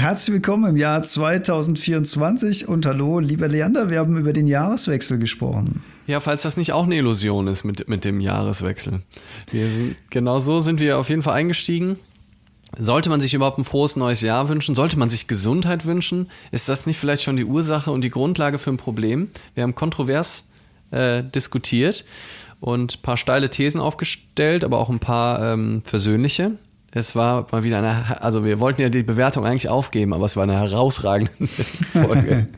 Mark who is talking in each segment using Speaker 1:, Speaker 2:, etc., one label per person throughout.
Speaker 1: Herzlich willkommen im Jahr 2024 und hallo, lieber Leander, wir haben über den Jahreswechsel gesprochen.
Speaker 2: Ja, falls das nicht auch eine Illusion ist mit, mit dem Jahreswechsel. Wir sind, genau so sind wir auf jeden Fall eingestiegen. Sollte man sich überhaupt ein frohes neues Jahr wünschen? Sollte man sich Gesundheit wünschen? Ist das nicht vielleicht schon die Ursache und die Grundlage für ein Problem? Wir haben kontrovers äh, diskutiert und ein paar steile Thesen aufgestellt, aber auch ein paar ähm, versöhnliche. Es war mal wieder eine, also wir wollten ja die Bewertung eigentlich aufgeben, aber es war eine herausragende Folge.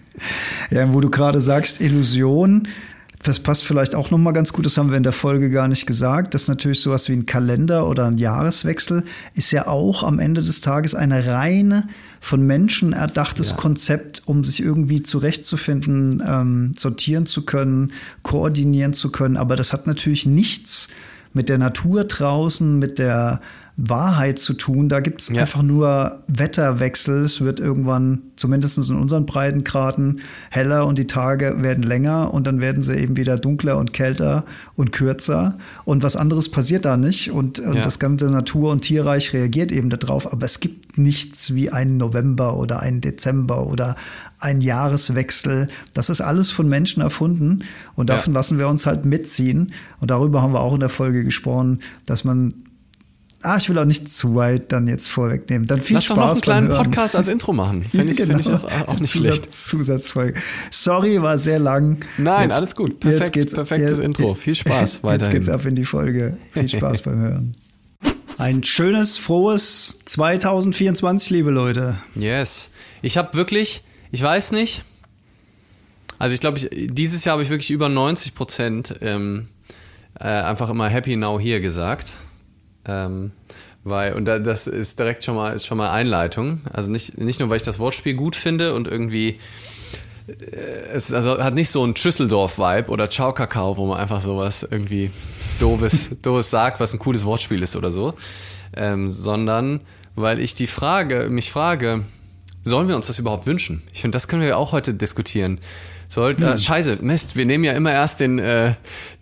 Speaker 1: ja, wo du gerade sagst, Illusion, das passt vielleicht auch nochmal ganz gut, das haben wir in der Folge gar nicht gesagt, dass natürlich sowas wie ein Kalender oder ein Jahreswechsel ist ja auch am Ende des Tages eine reine von Menschen erdachtes ja. Konzept, um sich irgendwie zurechtzufinden, ähm, sortieren zu können, koordinieren zu können. Aber das hat natürlich nichts mit der Natur draußen, mit der Wahrheit zu tun. Da gibt es ja. einfach nur Wetterwechsel. Es wird irgendwann, zumindest in unseren Breitengraden, heller und die Tage werden länger und dann werden sie eben wieder dunkler und kälter und kürzer. Und was anderes passiert da nicht. Und, und ja. das ganze Natur- und Tierreich reagiert eben darauf. Aber es gibt nichts wie einen November oder einen Dezember oder ein Jahreswechsel. Das ist alles von Menschen erfunden und davon ja. lassen wir uns halt mitziehen. Und darüber haben wir auch in der Folge gesprochen, dass man Ah, ich will auch nicht zu weit dann jetzt vorwegnehmen. Dann viel
Speaker 2: Lass
Speaker 1: Spaß
Speaker 2: doch noch einen kleinen Podcast als Intro machen. Finde ich, genau. find ich auch, auch nicht
Speaker 1: Zusatz,
Speaker 2: schlecht.
Speaker 1: Zusatzfolge. Sorry, war sehr lang.
Speaker 2: Nein, jetzt, alles gut. Perfekt, jetzt geht's, perfektes jetzt, Intro. Viel Spaß weiterhin.
Speaker 1: Jetzt geht's ab in die Folge. Viel Spaß beim Hören. Ein schönes, frohes 2024, liebe Leute.
Speaker 2: Yes. Ich habe wirklich, ich weiß nicht, also ich glaube, dieses Jahr habe ich wirklich über 90 Prozent ähm, äh, einfach immer Happy Now Here gesagt. Ähm, weil, und das ist direkt schon mal, ist schon mal Einleitung. Also nicht, nicht nur, weil ich das Wortspiel gut finde und irgendwie äh, es also hat nicht so ein Schüsseldorf-Vibe oder Ciao Kakao, wo man einfach sowas irgendwie doofes, doofes sagt, was ein cooles Wortspiel ist oder so. Ähm, sondern weil ich die Frage, mich frage, sollen wir uns das überhaupt wünschen? Ich finde, das können wir auch heute diskutieren. Soll, hm. äh, scheiße, Mist, wir nehmen ja immer erst den, äh,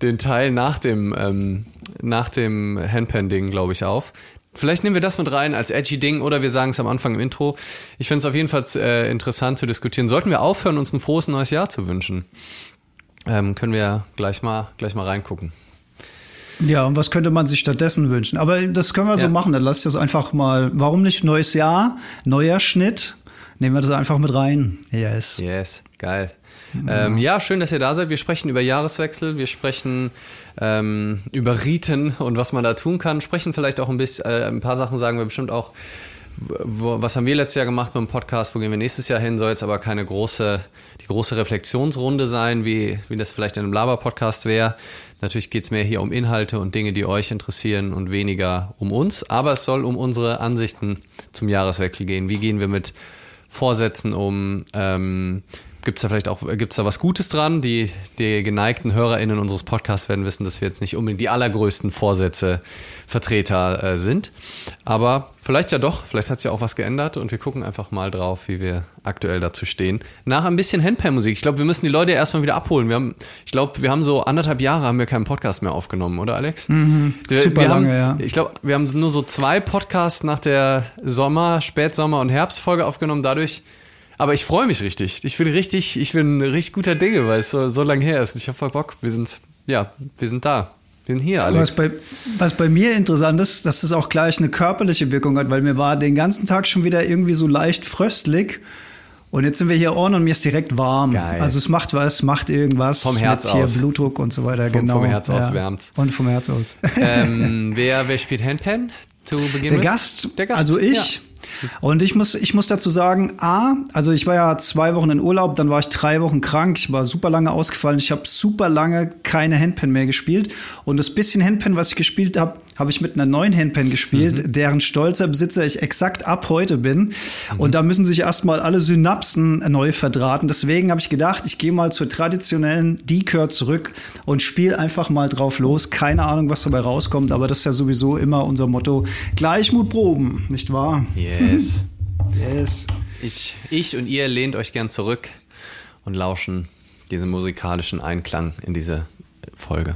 Speaker 2: den Teil nach dem, ähm, nach dem Handpan-Ding, glaube ich, auf. Vielleicht nehmen wir das mit rein als edgy Ding oder wir sagen es am Anfang im Intro. Ich finde es auf jeden Fall äh, interessant zu diskutieren. Sollten wir aufhören, uns ein frohes neues Jahr zu wünschen? Ähm, können wir gleich mal, gleich mal reingucken.
Speaker 1: Ja, und was könnte man sich stattdessen wünschen? Aber das können wir so ja. machen. Dann lasst das einfach mal. Warum nicht neues Jahr, neuer Schnitt? Nehmen wir das einfach mit rein.
Speaker 2: Yes. Yes, geil. Ähm, ja, schön, dass ihr da seid. Wir sprechen über Jahreswechsel, wir sprechen ähm, über Riten und was man da tun kann, sprechen vielleicht auch ein bisschen, äh, ein paar Sachen sagen wir bestimmt auch. Wo, was haben wir letztes Jahr gemacht beim Podcast? Wo gehen wir nächstes Jahr hin? Soll jetzt aber keine große, die große Reflexionsrunde sein, wie, wie das vielleicht in einem Laber-Podcast wäre. Natürlich geht es mehr hier um Inhalte und Dinge, die euch interessieren und weniger um uns. Aber es soll um unsere Ansichten zum Jahreswechsel gehen. Wie gehen wir mit Vorsätzen um? Ähm, Gibt es da vielleicht auch, gibt's da was Gutes dran? Die, die geneigten HörerInnen unseres Podcasts werden wissen, dass wir jetzt nicht unbedingt die allergrößten Vorsätze Vertreter äh, sind. Aber vielleicht ja doch, vielleicht hat sich ja auch was geändert und wir gucken einfach mal drauf, wie wir aktuell dazu stehen. Nach ein bisschen Handpan-Musik. Ich glaube, wir müssen die Leute erstmal wieder abholen. Wir haben, ich glaube, wir haben so anderthalb Jahre haben wir keinen Podcast mehr aufgenommen, oder Alex?
Speaker 1: Mhm, wir, super
Speaker 2: wir
Speaker 1: lange,
Speaker 2: haben, ja. Ich glaube, wir haben nur so zwei Podcasts nach der Sommer-, Spätsommer- und Herbstfolge aufgenommen. Dadurch aber ich freue mich richtig. Ich bin richtig, ich bin richtig guter Dinge, weil es so, so lange her ist. Ich habe voll Bock. Wir sind, ja, wir sind da. Wir sind hier, Alex.
Speaker 1: Was bei, was bei mir interessant ist, dass es auch gleich eine körperliche Wirkung hat, weil mir war den ganzen Tag schon wieder irgendwie so leicht fröstlich. Und jetzt sind wir hier on und mir ist direkt warm. Geil. Also es macht was, macht irgendwas.
Speaker 2: Vom Herz
Speaker 1: mit
Speaker 2: aus.
Speaker 1: Hier Blutdruck und so weiter.
Speaker 2: Vom,
Speaker 1: genau.
Speaker 2: Vom Herz aus ja. wärmt.
Speaker 1: Und vom Herz aus.
Speaker 2: Ähm, wer, wer spielt Handpan zu Beginn?
Speaker 1: Der
Speaker 2: mit?
Speaker 1: Gast.
Speaker 2: Der Gast.
Speaker 1: Also ich. Ja. Und ich muss, ich muss dazu sagen, A, also ich war ja zwei Wochen in Urlaub, dann war ich drei Wochen krank, ich war super lange ausgefallen, ich habe super lange keine Handpan mehr gespielt. Und das bisschen Handpan, was ich gespielt habe, habe ich mit einer neuen Handpan gespielt, mhm. deren stolzer Besitzer ich exakt ab heute bin. Mhm. Und da müssen sich erstmal alle Synapsen neu verdrahten. Deswegen habe ich gedacht, ich gehe mal zur traditionellen D-Cur zurück und spiele einfach mal drauf los. Keine Ahnung, was dabei rauskommt, aber das ist ja sowieso immer unser Motto. Gleichmut proben, nicht wahr?
Speaker 2: Yes.
Speaker 1: yes.
Speaker 2: Ich, ich und ihr lehnt euch gern zurück und lauschen diesen musikalischen Einklang in diese Folge.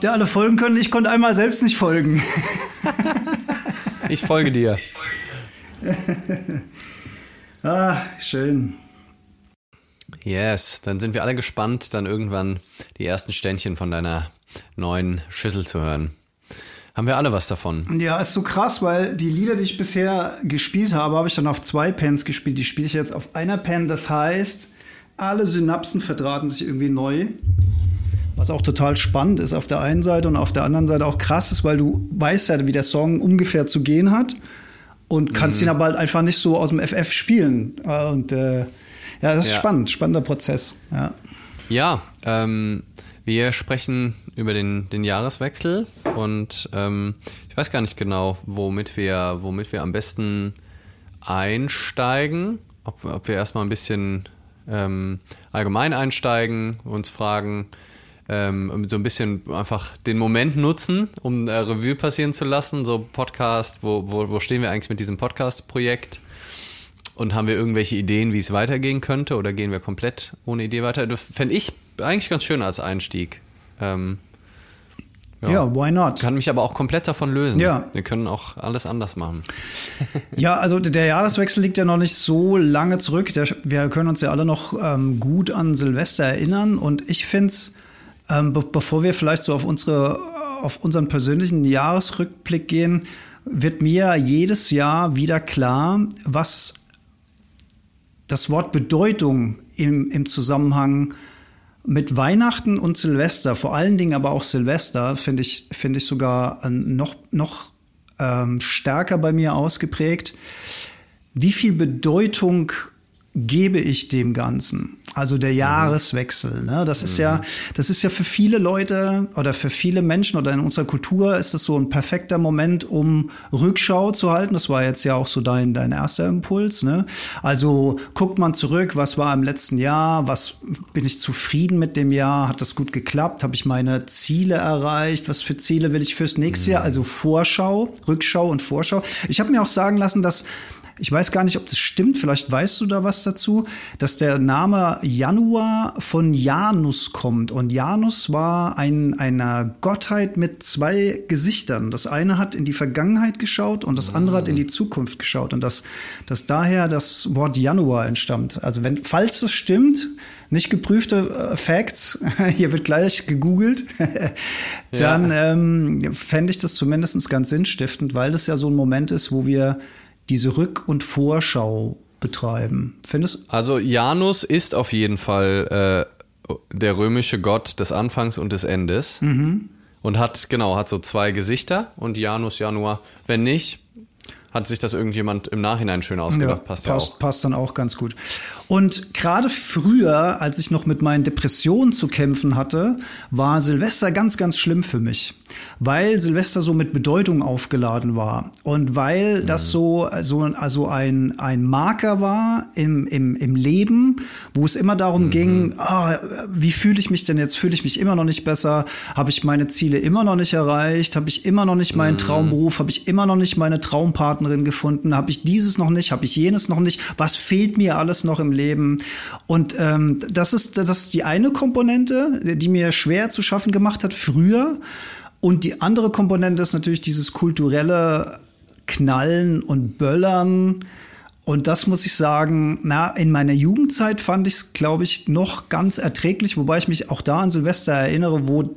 Speaker 1: Habt ihr, alle folgen können? Ich konnte einmal selbst nicht folgen.
Speaker 2: ich folge dir.
Speaker 1: ah, schön.
Speaker 2: Yes, dann sind wir alle gespannt, dann irgendwann die ersten Ständchen von deiner neuen Schüssel zu hören. Haben wir alle was davon?
Speaker 1: Ja, ist so krass, weil die Lieder, die ich bisher gespielt habe, habe ich dann auf zwei Pens gespielt. Die spiele ich jetzt auf einer Pen. Das heißt, alle Synapsen verdrahten sich irgendwie neu. Was auch total spannend ist auf der einen Seite und auf der anderen Seite auch krass ist, weil du weißt ja, wie der Song ungefähr zu gehen hat und kannst mhm. ihn aber halt einfach nicht so aus dem FF spielen. Und äh, ja, das ist ja. spannend, spannender Prozess. Ja,
Speaker 2: ja ähm, wir sprechen über den, den Jahreswechsel und ähm, ich weiß gar nicht genau, womit wir, womit wir am besten einsteigen. Ob, ob wir erstmal ein bisschen ähm, allgemein einsteigen, uns fragen, ähm, so ein bisschen einfach den Moment nutzen, um äh, Revue passieren zu lassen. So Podcast, wo, wo, wo stehen wir eigentlich mit diesem Podcast-Projekt? Und haben wir irgendwelche Ideen, wie es weitergehen könnte? Oder gehen wir komplett ohne Idee weiter? Das fände ich eigentlich ganz schön als Einstieg. Ähm,
Speaker 1: ja. ja, why not?
Speaker 2: Kann mich aber auch komplett davon lösen. Ja. Wir können auch alles anders machen.
Speaker 1: ja, also der Jahreswechsel liegt ja noch nicht so lange zurück. Der, wir können uns ja alle noch ähm, gut an Silvester erinnern. Und ich finde es, ähm, be bevor wir vielleicht so auf, unsere, auf unseren persönlichen Jahresrückblick gehen, wird mir jedes Jahr wieder klar, was das Wort Bedeutung im, im Zusammenhang mit Weihnachten und Silvester, vor allen Dingen aber auch Silvester, finde ich, finde ich sogar noch, noch ähm, stärker bei mir ausgeprägt. Wie viel Bedeutung gebe ich dem Ganzen? Also der mhm. Jahreswechsel, ne? Das ist mhm. ja, das ist ja für viele Leute oder für viele Menschen oder in unserer Kultur ist das so ein perfekter Moment, um Rückschau zu halten. Das war jetzt ja auch so dein, dein erster Impuls, ne? Also guckt man zurück, was war im letzten Jahr, was bin ich zufrieden mit dem Jahr, hat das gut geklappt, habe ich meine Ziele erreicht, was für Ziele will ich fürs nächste mhm. Jahr, also Vorschau, Rückschau und Vorschau. Ich habe mir auch sagen lassen, dass ich weiß gar nicht, ob das stimmt, vielleicht weißt du da was dazu, dass der Name Januar von Janus kommt. Und Janus war ein, eine Gottheit mit zwei Gesichtern. Das eine hat in die Vergangenheit geschaut und das andere hat in die Zukunft geschaut. Und dass, dass daher das Wort Januar entstammt. Also wenn, falls das stimmt, nicht geprüfte äh, Facts, hier wird gleich gegoogelt, dann ja. ähm, fände ich das zumindest ganz sinnstiftend, weil das ja so ein Moment ist, wo wir diese Rück- und Vorschau betreiben. Findest
Speaker 2: Also Janus ist auf jeden Fall äh, der römische Gott des Anfangs und des Endes. Mhm. Und hat, genau, hat so zwei Gesichter und Janus Januar. Wenn nicht, hat sich das irgendjemand im Nachhinein schön ausgedacht. Ja,
Speaker 1: passt, passt ja auch. Passt dann auch ganz gut. Und gerade früher, als ich noch mit meinen Depressionen zu kämpfen hatte, war Silvester ganz, ganz schlimm für mich, weil Silvester so mit Bedeutung aufgeladen war und weil das mhm. so, so also ein, ein Marker war im, im, im Leben, wo es immer darum mhm. ging, ah, wie fühle ich mich denn jetzt? Fühle ich mich immer noch nicht besser? Habe ich meine Ziele immer noch nicht erreicht? Habe ich immer noch nicht meinen mhm. Traumberuf? Habe ich immer noch nicht meine Traumpartnerin gefunden? Habe ich dieses noch nicht? Habe ich jenes noch nicht? Was fehlt mir alles noch im Leben? Leben. Und ähm, das, ist, das ist die eine Komponente, die mir schwer zu schaffen gemacht hat früher. Und die andere Komponente ist natürlich dieses kulturelle Knallen und Böllern. Und das muss ich sagen, na, in meiner Jugendzeit fand ich es, glaube ich, noch ganz erträglich, wobei ich mich auch da an Silvester erinnere, wo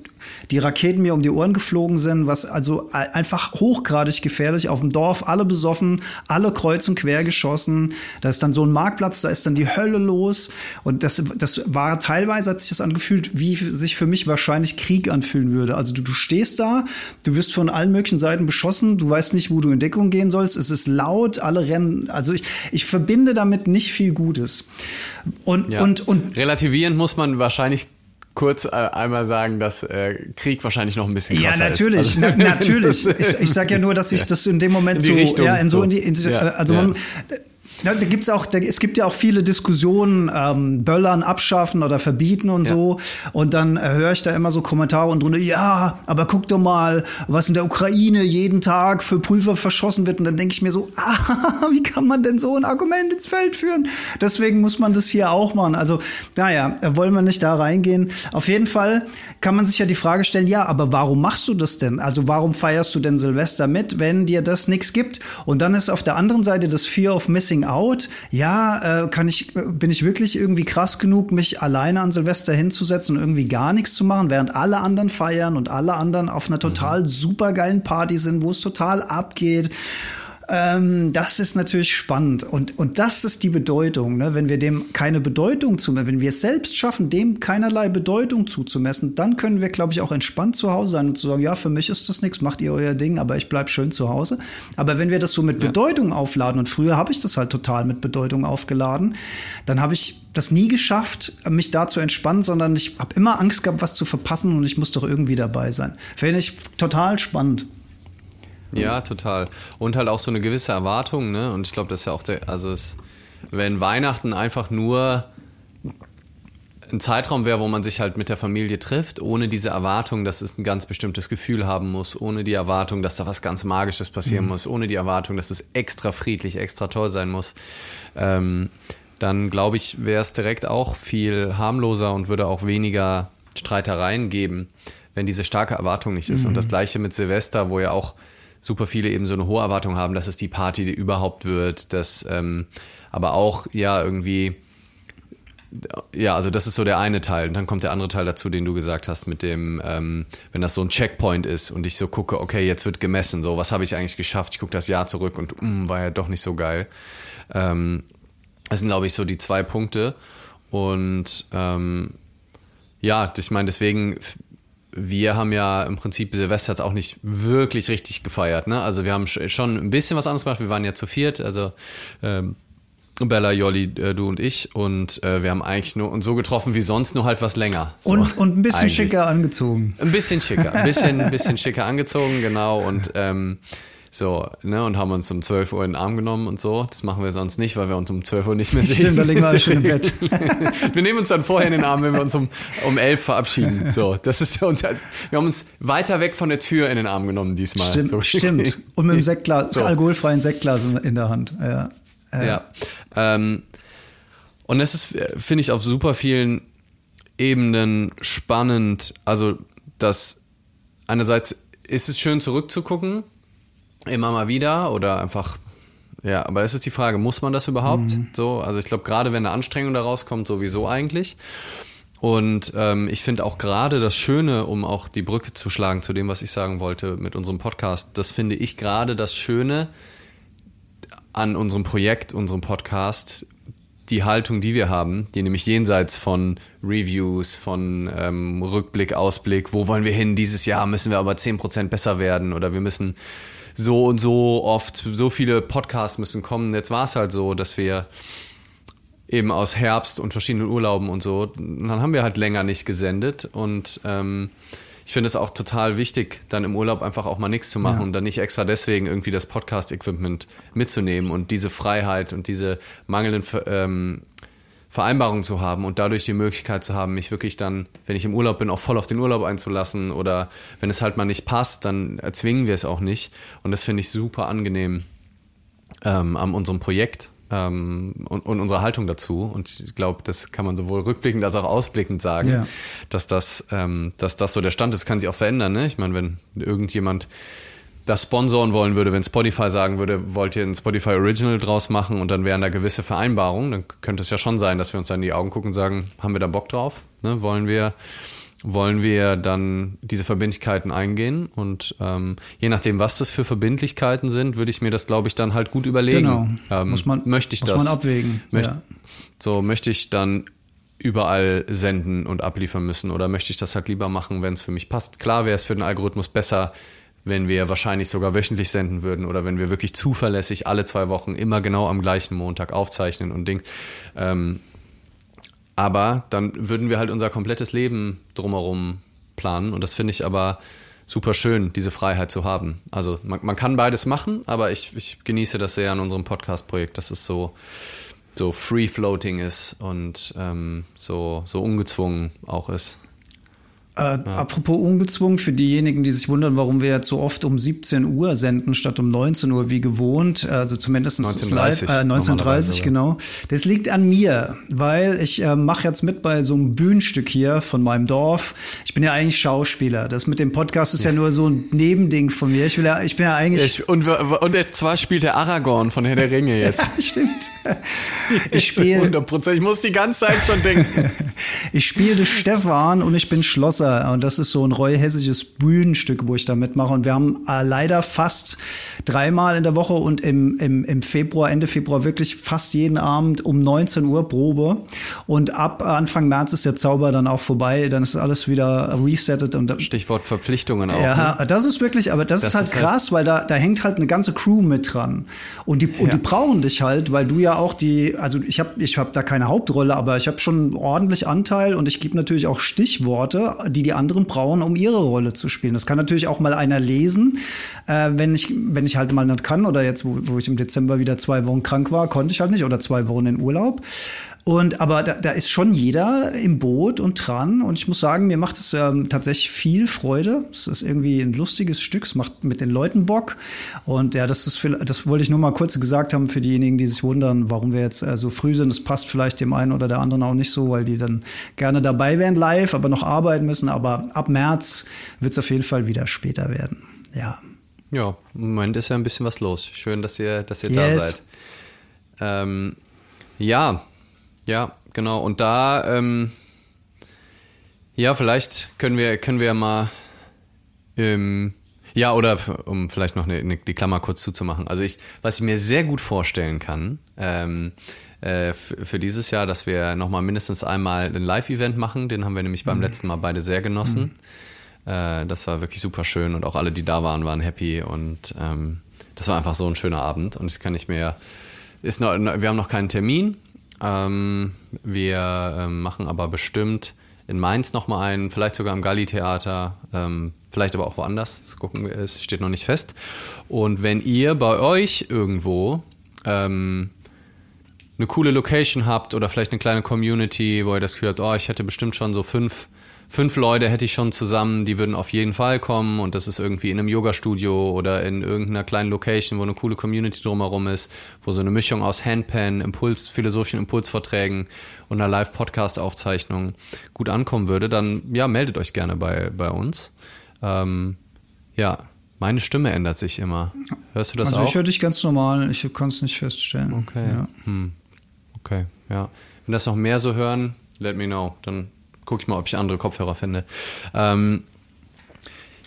Speaker 1: die Raketen mir um die Ohren geflogen sind, was also einfach hochgradig gefährlich auf dem Dorf, alle besoffen, alle kreuz und quer geschossen. Da ist dann so ein Marktplatz, da ist dann die Hölle los. Und das, das war teilweise, hat sich das angefühlt, wie sich für mich wahrscheinlich Krieg anfühlen würde. Also du, du stehst da, du wirst von allen möglichen Seiten beschossen, du weißt nicht, wo du in Deckung gehen sollst, es ist laut, alle rennen. Also ich, ich verbinde damit nicht viel Gutes.
Speaker 2: Und, ja. und, und relativierend muss man wahrscheinlich kurz äh, einmal sagen, dass äh, Krieg wahrscheinlich noch ein bisschen krasser
Speaker 1: Ja, natürlich, ist. Also, na, natürlich. Ich, ich sage ja nur, dass ich das in dem Moment in so, Richtung, ja, in so, in die, in, ja, also man, Ja, da gibt's auch, da, es gibt ja auch viele Diskussionen, ähm, Böllern abschaffen oder verbieten und ja. so. Und dann äh, höre ich da immer so Kommentare und drunter, ja, aber guck doch mal, was in der Ukraine jeden Tag für Pulver verschossen wird. Und dann denke ich mir so, ah, wie kann man denn so ein Argument ins Feld führen? Deswegen muss man das hier auch machen. Also, naja, wollen wir nicht da reingehen. Auf jeden Fall kann man sich ja die Frage stellen, ja, aber warum machst du das denn? Also warum feierst du denn Silvester mit, wenn dir das nichts gibt? Und dann ist auf der anderen Seite das Fear of Missing Out. Ja, äh, kann ich, bin ich wirklich irgendwie krass genug, mich alleine an Silvester hinzusetzen und irgendwie gar nichts zu machen, während alle anderen feiern und alle anderen auf einer total mhm. supergeilen Party sind, wo es total abgeht. Ähm, das ist natürlich spannend. Und, und das ist die Bedeutung. Ne? Wenn wir dem keine Bedeutung zumessen, wenn wir es selbst schaffen, dem keinerlei Bedeutung zuzumessen, dann können wir, glaube ich, auch entspannt zu Hause sein und zu sagen, ja, für mich ist das nichts, macht ihr euer Ding, aber ich bleibe schön zu Hause. Aber wenn wir das so mit ja. Bedeutung aufladen, und früher habe ich das halt total mit Bedeutung aufgeladen, dann habe ich das nie geschafft, mich da zu entspannen, sondern ich habe immer Angst gehabt, was zu verpassen und ich muss doch irgendwie dabei sein. Finde ich total spannend.
Speaker 2: Ja, total. Und halt auch so eine gewisse Erwartung, ne? Und ich glaube, das ist ja auch der, also es, wenn Weihnachten einfach nur ein Zeitraum wäre, wo man sich halt mit der Familie trifft, ohne diese Erwartung, dass es ein ganz bestimmtes Gefühl haben muss, ohne die Erwartung, dass da was ganz Magisches passieren mhm. muss, ohne die Erwartung, dass es extra friedlich, extra toll sein muss, ähm, dann glaube ich, wäre es direkt auch viel harmloser und würde auch weniger Streitereien geben, wenn diese starke Erwartung nicht ist. Mhm. Und das gleiche mit Silvester, wo ja auch super viele eben so eine hohe Erwartung haben, dass es die Party die überhaupt wird, dass ähm, aber auch ja irgendwie ja, also das ist so der eine Teil. Und dann kommt der andere Teil dazu, den du gesagt hast, mit dem, ähm, wenn das so ein Checkpoint ist und ich so gucke, okay, jetzt wird gemessen, so, was habe ich eigentlich geschafft? Ich gucke das Jahr zurück und mm, war ja doch nicht so geil. Ähm, das sind, glaube ich, so die zwei Punkte. Und ähm, ja, ich meine, deswegen wir haben ja im Prinzip Silvester jetzt auch nicht wirklich richtig gefeiert. Ne? Also wir haben schon ein bisschen was anderes gemacht. Wir waren ja zu viert, also ähm, Bella, Jolli, äh, du und ich. Und äh, wir haben eigentlich nur uns so getroffen wie sonst, nur halt was länger.
Speaker 1: So, und, und ein bisschen eigentlich. schicker angezogen.
Speaker 2: Ein bisschen schicker, ein bisschen, ein bisschen schicker angezogen, genau. Und ähm, so, ne, und haben uns um 12 Uhr in den Arm genommen und so. Das machen wir sonst nicht, weil wir uns um 12 Uhr nicht mehr sehen.
Speaker 1: Stimmt, da liegen wir alle schon im Bett.
Speaker 2: wir nehmen uns dann vorher in den Arm, wenn wir uns um, um 11 verabschieden. So, das ist der Unter Wir haben uns weiter weg von der Tür in den Arm genommen diesmal.
Speaker 1: Stimmt,
Speaker 2: so.
Speaker 1: stimmt. Und mit dem Sektglas, so. alkoholfreien Sektglas in der Hand. Ja.
Speaker 2: ja. ja. Ähm, und es ist, finde ich, auf super vielen Ebenen spannend. Also, dass einerseits ist es schön zurückzugucken, immer mal wieder oder einfach ja, aber es ist die Frage, muss man das überhaupt? Mhm. So, also ich glaube, gerade wenn eine Anstrengung daraus kommt, sowieso eigentlich. Und ähm, ich finde auch gerade das Schöne, um auch die Brücke zu schlagen zu dem, was ich sagen wollte mit unserem Podcast, das finde ich gerade das Schöne an unserem Projekt, unserem Podcast, die Haltung, die wir haben, die nämlich jenseits von Reviews, von ähm, Rückblick, Ausblick, wo wollen wir hin dieses Jahr, müssen wir aber 10% besser werden oder wir müssen so und so oft, so viele Podcasts müssen kommen. Jetzt war es halt so, dass wir eben aus Herbst und verschiedenen Urlauben und so, dann haben wir halt länger nicht gesendet und ähm, ich finde es auch total wichtig, dann im Urlaub einfach auch mal nichts zu machen ja. und dann nicht extra deswegen irgendwie das Podcast-Equipment mitzunehmen und diese Freiheit und diese mangelnden ähm, Vereinbarung zu haben und dadurch die Möglichkeit zu haben, mich wirklich dann, wenn ich im Urlaub bin, auch voll auf den Urlaub einzulassen oder wenn es halt mal nicht passt, dann erzwingen wir es auch nicht. Und das finde ich super angenehm ähm, an unserem Projekt ähm, und, und unserer Haltung dazu. Und ich glaube, das kann man sowohl rückblickend als auch ausblickend sagen, ja. dass, das, ähm, dass das so der Stand ist, kann sich auch verändern. Ne? Ich meine, wenn irgendjemand das sponsoren wollen würde, wenn Spotify sagen würde, wollt ihr ein Spotify Original draus machen und dann wären da gewisse Vereinbarungen, dann könnte es ja schon sein, dass wir uns dann in die Augen gucken und sagen, haben wir da Bock drauf? Ne? Wollen wir wollen wir dann diese Verbindlichkeiten eingehen und ähm, je nachdem, was das für Verbindlichkeiten sind, würde ich mir das, glaube ich, dann halt gut überlegen.
Speaker 1: Genau. Ähm, muss man, möchte ich muss das? man abwägen.
Speaker 2: Möcht, ja. So möchte ich dann überall senden und abliefern müssen oder möchte ich das halt lieber machen, wenn es für mich passt. Klar wäre es für den Algorithmus besser, wenn wir wahrscheinlich sogar wöchentlich senden würden oder wenn wir wirklich zuverlässig alle zwei Wochen immer genau am gleichen Montag aufzeichnen und Ding. Ähm, aber dann würden wir halt unser komplettes Leben drumherum planen und das finde ich aber super schön, diese Freiheit zu haben. Also man, man kann beides machen, aber ich, ich genieße das sehr an unserem Podcast-Projekt, dass es so, so free-floating ist und ähm, so, so ungezwungen auch ist.
Speaker 1: Äh, ja. Apropos ungezwungen, für diejenigen, die sich wundern, warum wir jetzt so oft um 17 Uhr senden, statt um 19 Uhr wie gewohnt, also zumindest
Speaker 2: 1930,
Speaker 1: live, äh, 1930 genau. Das liegt an mir, weil ich äh, mache jetzt mit bei so einem Bühnenstück hier von meinem Dorf. Ich bin ja eigentlich Schauspieler. Das mit dem Podcast ist ja, ja nur so ein Nebending von mir. Ich will ja, ich bin ja eigentlich.
Speaker 2: Ich, und, und zwar spielt der Aragorn von Herr der Ringe jetzt.
Speaker 1: ja, stimmt.
Speaker 2: Ich spiele 100% Ich muss die ganze Zeit schon denken.
Speaker 1: ich spiele Stefan und ich bin Schlosser Wasser. Und das ist so ein reuhessisches Bühnenstück, wo ich da mitmache. Und wir haben äh, leider fast dreimal in der Woche und im, im, im Februar, Ende Februar wirklich fast jeden Abend um 19 Uhr Probe. Und ab Anfang März ist der Zauber dann auch vorbei. Dann ist alles wieder resettet. Und
Speaker 2: Stichwort Verpflichtungen auch.
Speaker 1: Ja, ne? das ist wirklich, aber das, das ist halt ist halt krass, halt weil da, da hängt halt eine ganze Crew mit dran. Und die, ja. und die brauchen dich halt, weil du ja auch die, also ich habe ich hab da keine Hauptrolle, aber ich habe schon ordentlich Anteil und ich gebe natürlich auch Stichworte, die die anderen brauchen, um ihre Rolle zu spielen. Das kann natürlich auch mal einer lesen, äh, wenn ich wenn ich halt mal nicht kann oder jetzt, wo, wo ich im Dezember wieder zwei Wochen krank war, konnte ich halt nicht oder zwei Wochen in Urlaub. Und aber da, da ist schon jeder im Boot und dran. Und ich muss sagen, mir macht es ähm, tatsächlich viel Freude. Es ist irgendwie ein lustiges Stück. Es macht mit den Leuten Bock. Und ja, das ist das wollte ich nur mal kurz gesagt haben für diejenigen, die sich wundern, warum wir jetzt äh, so früh sind. Das passt vielleicht dem einen oder der anderen auch nicht so, weil die dann gerne dabei wären live, aber noch arbeiten müssen. Aber ab März wird es auf jeden Fall wieder später werden. Ja.
Speaker 2: Ja, im Moment ist ja ein bisschen was los. Schön, dass ihr, dass ihr yes. da seid. Ähm, ja, ja, genau. Und da, ähm, ja, vielleicht können wir, können wir mal, ähm, ja, oder um vielleicht noch eine, eine, die Klammer kurz zuzumachen. Also ich, was ich mir sehr gut vorstellen kann, ähm, äh, für dieses Jahr, dass wir nochmal mindestens einmal ein Live-Event machen. Den haben wir nämlich beim mhm. letzten Mal beide sehr genossen. Mhm. Äh, das war wirklich super schön und auch alle, die da waren, waren happy und ähm, das war einfach so ein schöner Abend und das kann ich mir, ist noch, wir haben noch keinen Termin, ähm, wir ähm, machen aber bestimmt in Mainz nochmal einen, vielleicht sogar im Galli-Theater, ähm, vielleicht aber auch woanders. Das gucken wir, es steht noch nicht fest. Und wenn ihr bei euch irgendwo ähm, eine coole Location habt oder vielleicht eine kleine Community, wo ihr das Gefühl habt, oh, ich hätte bestimmt schon so fünf fünf Leute hätte ich schon zusammen, die würden auf jeden Fall kommen und das ist irgendwie in einem Yoga-Studio oder in irgendeiner kleinen Location, wo eine coole Community drumherum ist, wo so eine Mischung aus Handpan, Impuls, philosophischen Impulsvorträgen und einer Live-Podcast-Aufzeichnung gut ankommen würde, dann ja, meldet euch gerne bei, bei uns. Ähm, ja, meine Stimme ändert sich immer. Hörst du das
Speaker 1: also
Speaker 2: auch?
Speaker 1: Also ich höre dich ganz normal, ich kann es nicht feststellen.
Speaker 2: Okay. Ja. Hm. Okay, ja. Wenn das noch mehr so hören, let me know. Dann gucke ich mal, ob ich andere Kopfhörer finde. Ähm,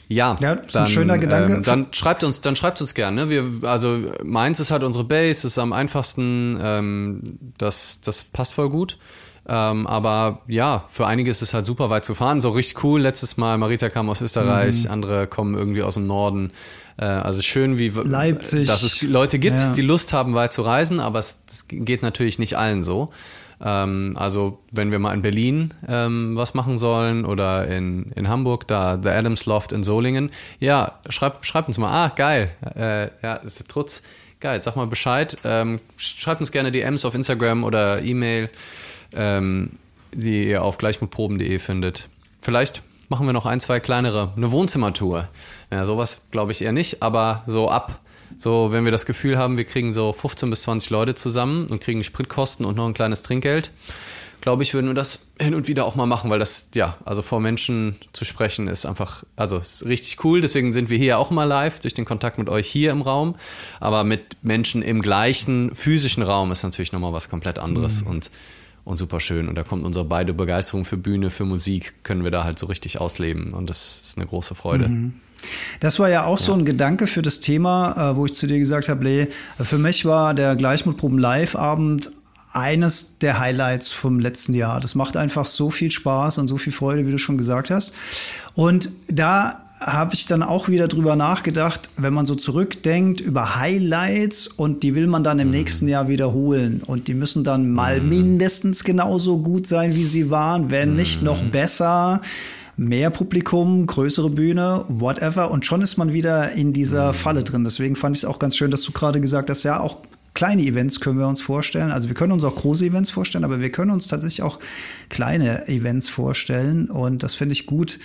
Speaker 2: ja,
Speaker 1: ja das ist dann, ein schöner Gedanke.
Speaker 2: Ähm, dann schreibt uns, dann schreibt uns gerne. Wir, also meins ist halt unsere Base, ist am einfachsten. Ähm, das, das passt voll gut. Ähm, aber ja, für einige ist es halt super weit zu fahren. So richtig cool. Letztes Mal, Marita kam aus Österreich, mhm. andere kommen irgendwie aus dem Norden. Äh, also schön, wie
Speaker 1: Leipzig.
Speaker 2: dass es Leute gibt, ja. die Lust haben, weit zu reisen, aber es geht natürlich nicht allen so. Ähm, also wenn wir mal in Berlin ähm, was machen sollen oder in, in Hamburg, da The Adams Loft in Solingen, ja, schreibt schreib uns mal, ah, geil, äh, ja, ist der Trutz, geil, sag mal Bescheid, ähm, schreibt uns gerne DMs auf Instagram oder E-Mail, ähm, die ihr auf gleichmutproben.de findet. Vielleicht machen wir noch ein, zwei kleinere, eine Wohnzimmertour. Ja, sowas glaube ich eher nicht, aber so ab so, wenn wir das Gefühl haben, wir kriegen so 15 bis 20 Leute zusammen und kriegen Spritkosten und noch ein kleines Trinkgeld, glaube ich, würden wir das hin und wieder auch mal machen, weil das, ja, also vor Menschen zu sprechen ist einfach, also ist richtig cool. Deswegen sind wir hier auch mal live durch den Kontakt mit euch hier im Raum. Aber mit Menschen im gleichen physischen Raum ist natürlich nochmal was komplett anderes mhm. und, und super schön. Und da kommt unsere beide Begeisterung für Bühne, für Musik, können wir da halt so richtig ausleben. Und das ist eine große Freude. Mhm.
Speaker 1: Das war ja auch ja. so ein Gedanke für das Thema, äh, wo ich zu dir gesagt habe, Lee, für mich war der Gleichmutproben Live-Abend eines der Highlights vom letzten Jahr. Das macht einfach so viel Spaß und so viel Freude, wie du schon gesagt hast. Und da habe ich dann auch wieder drüber nachgedacht, wenn man so zurückdenkt über Highlights und die will man dann im mhm. nächsten Jahr wiederholen und die müssen dann mal mhm. mindestens genauso gut sein, wie sie waren, wenn mhm. nicht noch besser mehr Publikum, größere Bühne, whatever. Und schon ist man wieder in dieser mhm. Falle drin. Deswegen fand ich es auch ganz schön, dass du gerade gesagt hast, ja, auch kleine Events können wir uns vorstellen. Also wir können uns auch große Events vorstellen, aber wir können uns tatsächlich auch kleine Events vorstellen. Und das finde ich gut,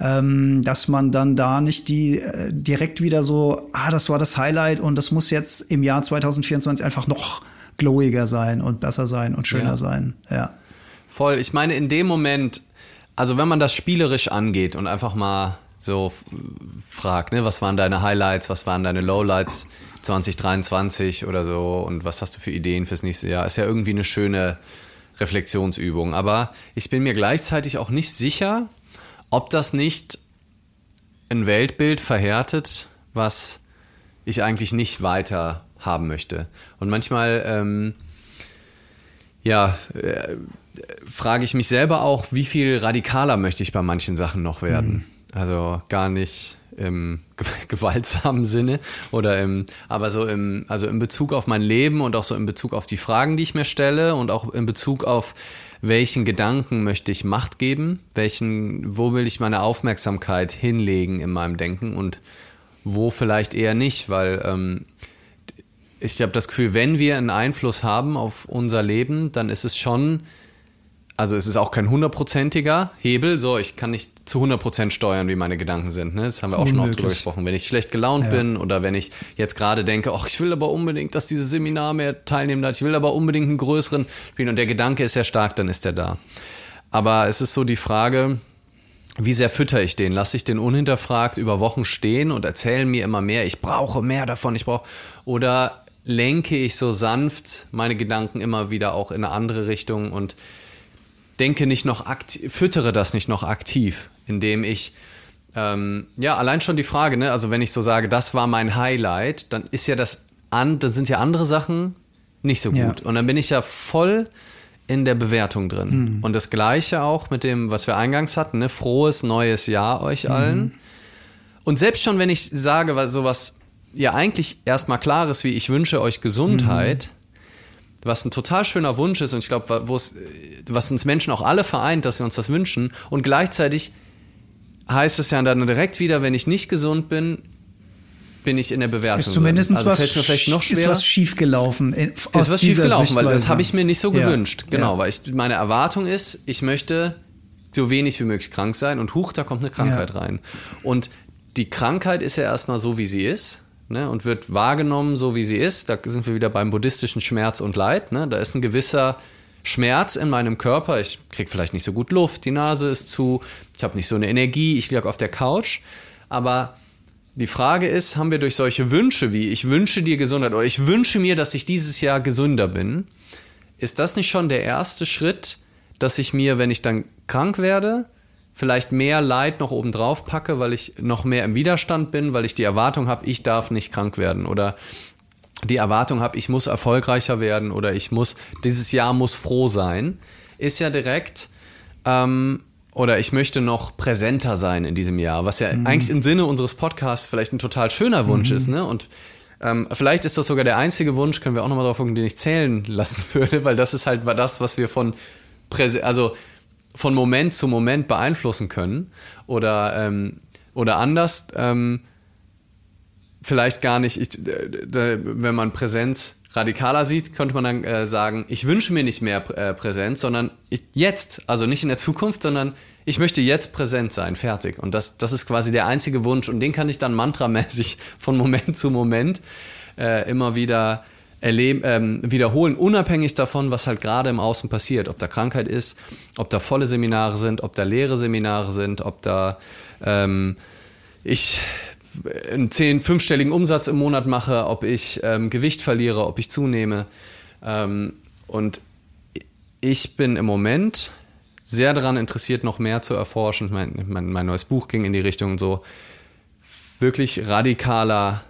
Speaker 1: ähm, dass man dann da nicht die äh, direkt wieder so, ah, das war das Highlight und das muss jetzt im Jahr 2024 einfach noch glowiger sein und besser sein und schöner ja. sein. Ja.
Speaker 2: Voll. Ich meine, in dem Moment, also wenn man das spielerisch angeht und einfach mal so fragt, ne, was waren deine Highlights, was waren deine Lowlights 2023 oder so und was hast du für Ideen fürs nächste Jahr, ist ja irgendwie eine schöne Reflexionsübung. Aber ich bin mir gleichzeitig auch nicht sicher, ob das nicht ein Weltbild verhärtet, was ich eigentlich nicht weiter haben möchte. Und manchmal, ähm, ja, äh, frage ich mich selber auch, wie viel radikaler möchte ich bei manchen Sachen noch werden. Mhm. Also gar nicht im gewaltsamen Sinne oder im, aber so im, also in Bezug auf mein Leben und auch so in Bezug auf die Fragen, die ich mir stelle und auch in Bezug auf welchen Gedanken möchte ich Macht geben, welchen, wo will ich meine Aufmerksamkeit hinlegen in meinem Denken und wo vielleicht eher nicht, weil ähm, ich habe das Gefühl, wenn wir einen Einfluss haben auf unser Leben, dann ist es schon also es ist auch kein hundertprozentiger Hebel, so ich kann nicht zu 100% steuern, wie meine Gedanken sind. Ne? Das haben wir auch schon oft drüber gesprochen. Wenn ich schlecht gelaunt ja. bin oder wenn ich jetzt gerade denke, ach, ich will aber unbedingt, dass dieses Seminar mehr teilnehmen hat, ich will aber unbedingt einen größeren spielen und der Gedanke ist sehr stark, dann ist der da. Aber es ist so die Frage, wie sehr fütter ich den? Lasse ich den unhinterfragt über Wochen stehen und erzähle mir immer mehr, ich brauche mehr davon, ich brauche oder lenke ich so sanft meine Gedanken immer wieder auch in eine andere Richtung und denke nicht noch aktiv, füttere das nicht noch aktiv, indem ich ähm, ja allein schon die Frage, ne, also wenn ich so sage, das war mein Highlight, dann ist ja das an, dann sind ja andere Sachen nicht so gut ja. und dann bin ich ja voll in der Bewertung drin. Mhm. Und das gleiche auch mit dem, was wir eingangs hatten, ne, frohes neues Jahr euch allen. Mhm. Und selbst schon, wenn ich sage, was sowas ja eigentlich erstmal klar ist, wie ich wünsche euch Gesundheit, mhm was ein total schöner Wunsch ist und ich glaube, was uns Menschen auch alle vereint, dass wir uns das wünschen. Und gleichzeitig heißt es ja dann direkt wieder, wenn ich nicht gesund bin, bin ich in der Bewertung.
Speaker 1: Ist zumindest also was, fällt mir vielleicht noch schwerer. ist was schiefgelaufen.
Speaker 2: Ist was schiefgelaufen, weil das habe ich mir nicht so gewünscht. Genau, ja. weil ich, meine Erwartung ist, ich möchte so wenig wie möglich krank sein und huch, da kommt eine Krankheit ja. rein. Und die Krankheit ist ja erstmal so, wie sie ist ne, und wird wahrgenommen, so wie sie ist. Da sind wir wieder beim buddhistischen Schmerz und Leid. Ne? Da ist ein gewisser Schmerz in meinem Körper. Ich kriege vielleicht nicht so gut Luft, die Nase ist zu, ich habe nicht so eine Energie, ich liege auf der Couch. Aber die Frage ist, haben wir durch solche Wünsche wie ich wünsche dir Gesundheit oder ich wünsche mir, dass ich dieses Jahr gesünder bin, ist das nicht schon der erste Schritt, dass ich mir, wenn ich dann krank werde, vielleicht mehr Leid noch oben drauf packe, weil ich noch mehr im Widerstand bin, weil ich die Erwartung habe, ich darf nicht krank werden oder die Erwartung habe, ich muss erfolgreicher werden oder ich muss, dieses Jahr muss froh sein, ist ja direkt, ähm, oder ich möchte noch präsenter sein in diesem Jahr, was ja mhm. eigentlich im Sinne unseres Podcasts vielleicht ein total schöner Wunsch mhm. ist, ne? Und ähm, vielleicht ist das sogar der einzige Wunsch, können wir auch nochmal drauf gucken, den ich zählen lassen würde, weil das ist halt das, was wir von Präse also von Moment zu Moment beeinflussen können oder, ähm, oder anders ähm, vielleicht gar nicht, ich, wenn man Präsenz radikaler sieht, könnte man dann äh, sagen, ich wünsche mir nicht mehr äh, Präsenz, sondern ich, jetzt, also nicht in der Zukunft, sondern ich möchte jetzt präsent sein, fertig. Und das, das ist quasi der einzige Wunsch und den kann ich dann mantramäßig von Moment zu Moment äh, immer wieder erleben, ähm, wiederholen, unabhängig davon, was halt gerade im Außen passiert. Ob da Krankheit ist, ob da volle Seminare sind, ob da leere Seminare sind, ob da ähm, ich einen zehn, fünfstelligen Umsatz im Monat mache, ob ich ähm, Gewicht verliere, ob ich zunehme. Ähm, und ich bin im Moment sehr daran interessiert, noch mehr zu erforschen. Mein, mein, mein neues Buch ging in die Richtung so wirklich radikaler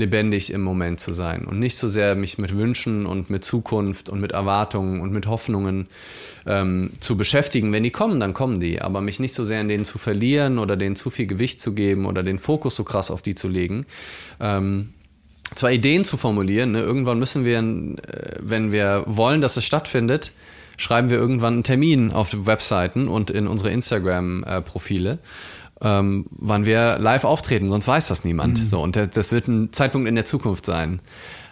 Speaker 2: lebendig im Moment zu sein und nicht so sehr mich mit Wünschen und mit Zukunft und mit Erwartungen und mit Hoffnungen ähm, zu beschäftigen. Wenn die kommen, dann kommen die, aber mich nicht so sehr in denen zu verlieren oder denen zu viel Gewicht zu geben oder den Fokus so krass auf die zu legen. Ähm, zwar Ideen zu formulieren, ne? irgendwann müssen wir, äh, wenn wir wollen, dass es stattfindet, schreiben wir irgendwann einen Termin auf Webseiten und in unsere Instagram-Profile. Ähm, wann wir live auftreten, sonst weiß das niemand. Mhm. So, und das wird ein Zeitpunkt in der Zukunft sein.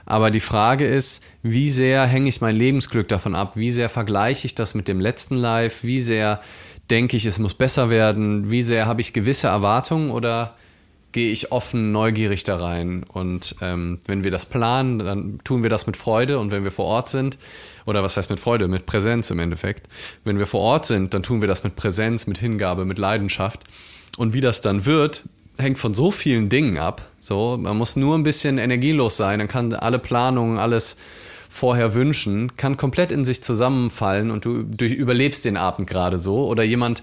Speaker 2: Aber die Frage ist, wie sehr hänge ich mein Lebensglück davon ab? Wie sehr vergleiche ich das mit dem letzten Live? Wie sehr denke ich, es muss besser werden? Wie sehr habe ich gewisse Erwartungen oder gehe ich offen, neugierig da rein? Und ähm, wenn wir das planen, dann tun wir das mit Freude. Und wenn wir vor Ort sind, oder was heißt mit Freude? Mit Präsenz im Endeffekt. Wenn wir vor Ort sind, dann tun wir das mit Präsenz, mit Hingabe, mit Leidenschaft. Und wie das dann wird, hängt von so vielen Dingen ab. So, man muss nur ein bisschen energielos sein, dann kann alle Planungen, alles vorher wünschen, kann komplett in sich zusammenfallen und du, du überlebst den Abend gerade so. Oder jemand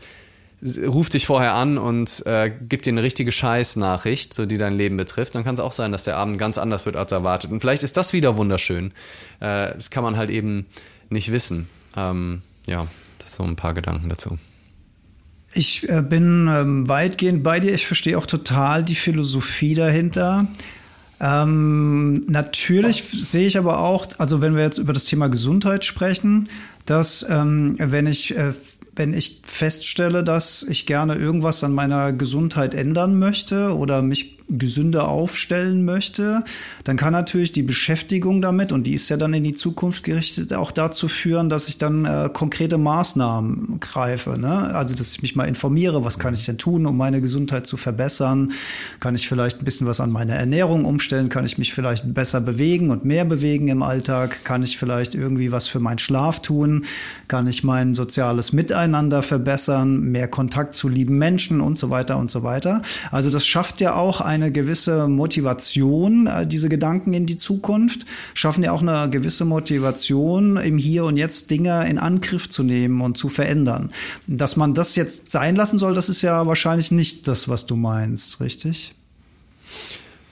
Speaker 2: ruft dich vorher an und äh, gibt dir eine richtige Scheißnachricht, so die dein Leben betrifft, dann kann es auch sein, dass der Abend ganz anders wird als erwartet. Und vielleicht ist das wieder wunderschön. Äh, das kann man halt eben nicht wissen. Ähm, ja, das sind so ein paar Gedanken dazu.
Speaker 1: Ich äh, bin ähm, weitgehend bei dir. Ich verstehe auch total die Philosophie dahinter. Ähm, natürlich sehe ich aber auch, also wenn wir jetzt über das Thema Gesundheit sprechen, dass ähm, wenn ich äh, wenn ich feststelle, dass ich gerne irgendwas an meiner Gesundheit ändern möchte oder mich gesünder aufstellen möchte, dann kann natürlich die Beschäftigung damit, und die ist ja dann in die Zukunft gerichtet, auch dazu führen, dass ich dann äh, konkrete Maßnahmen greife. Ne? Also, dass ich mich mal informiere, was kann ich denn tun, um meine Gesundheit zu verbessern? Kann ich vielleicht ein bisschen was an meiner Ernährung umstellen? Kann ich mich vielleicht besser bewegen und mehr bewegen im Alltag? Kann ich vielleicht irgendwie was für meinen Schlaf tun? Kann ich mein soziales Miteinander verbessern? Mehr Kontakt zu lieben Menschen und so weiter und so weiter. Also, das schafft ja auch ein eine gewisse Motivation, äh, diese Gedanken in die Zukunft, schaffen ja auch eine gewisse Motivation, im Hier und Jetzt Dinge in Angriff zu nehmen und zu verändern. Dass man das jetzt sein lassen soll, das ist ja wahrscheinlich nicht das, was du meinst, richtig?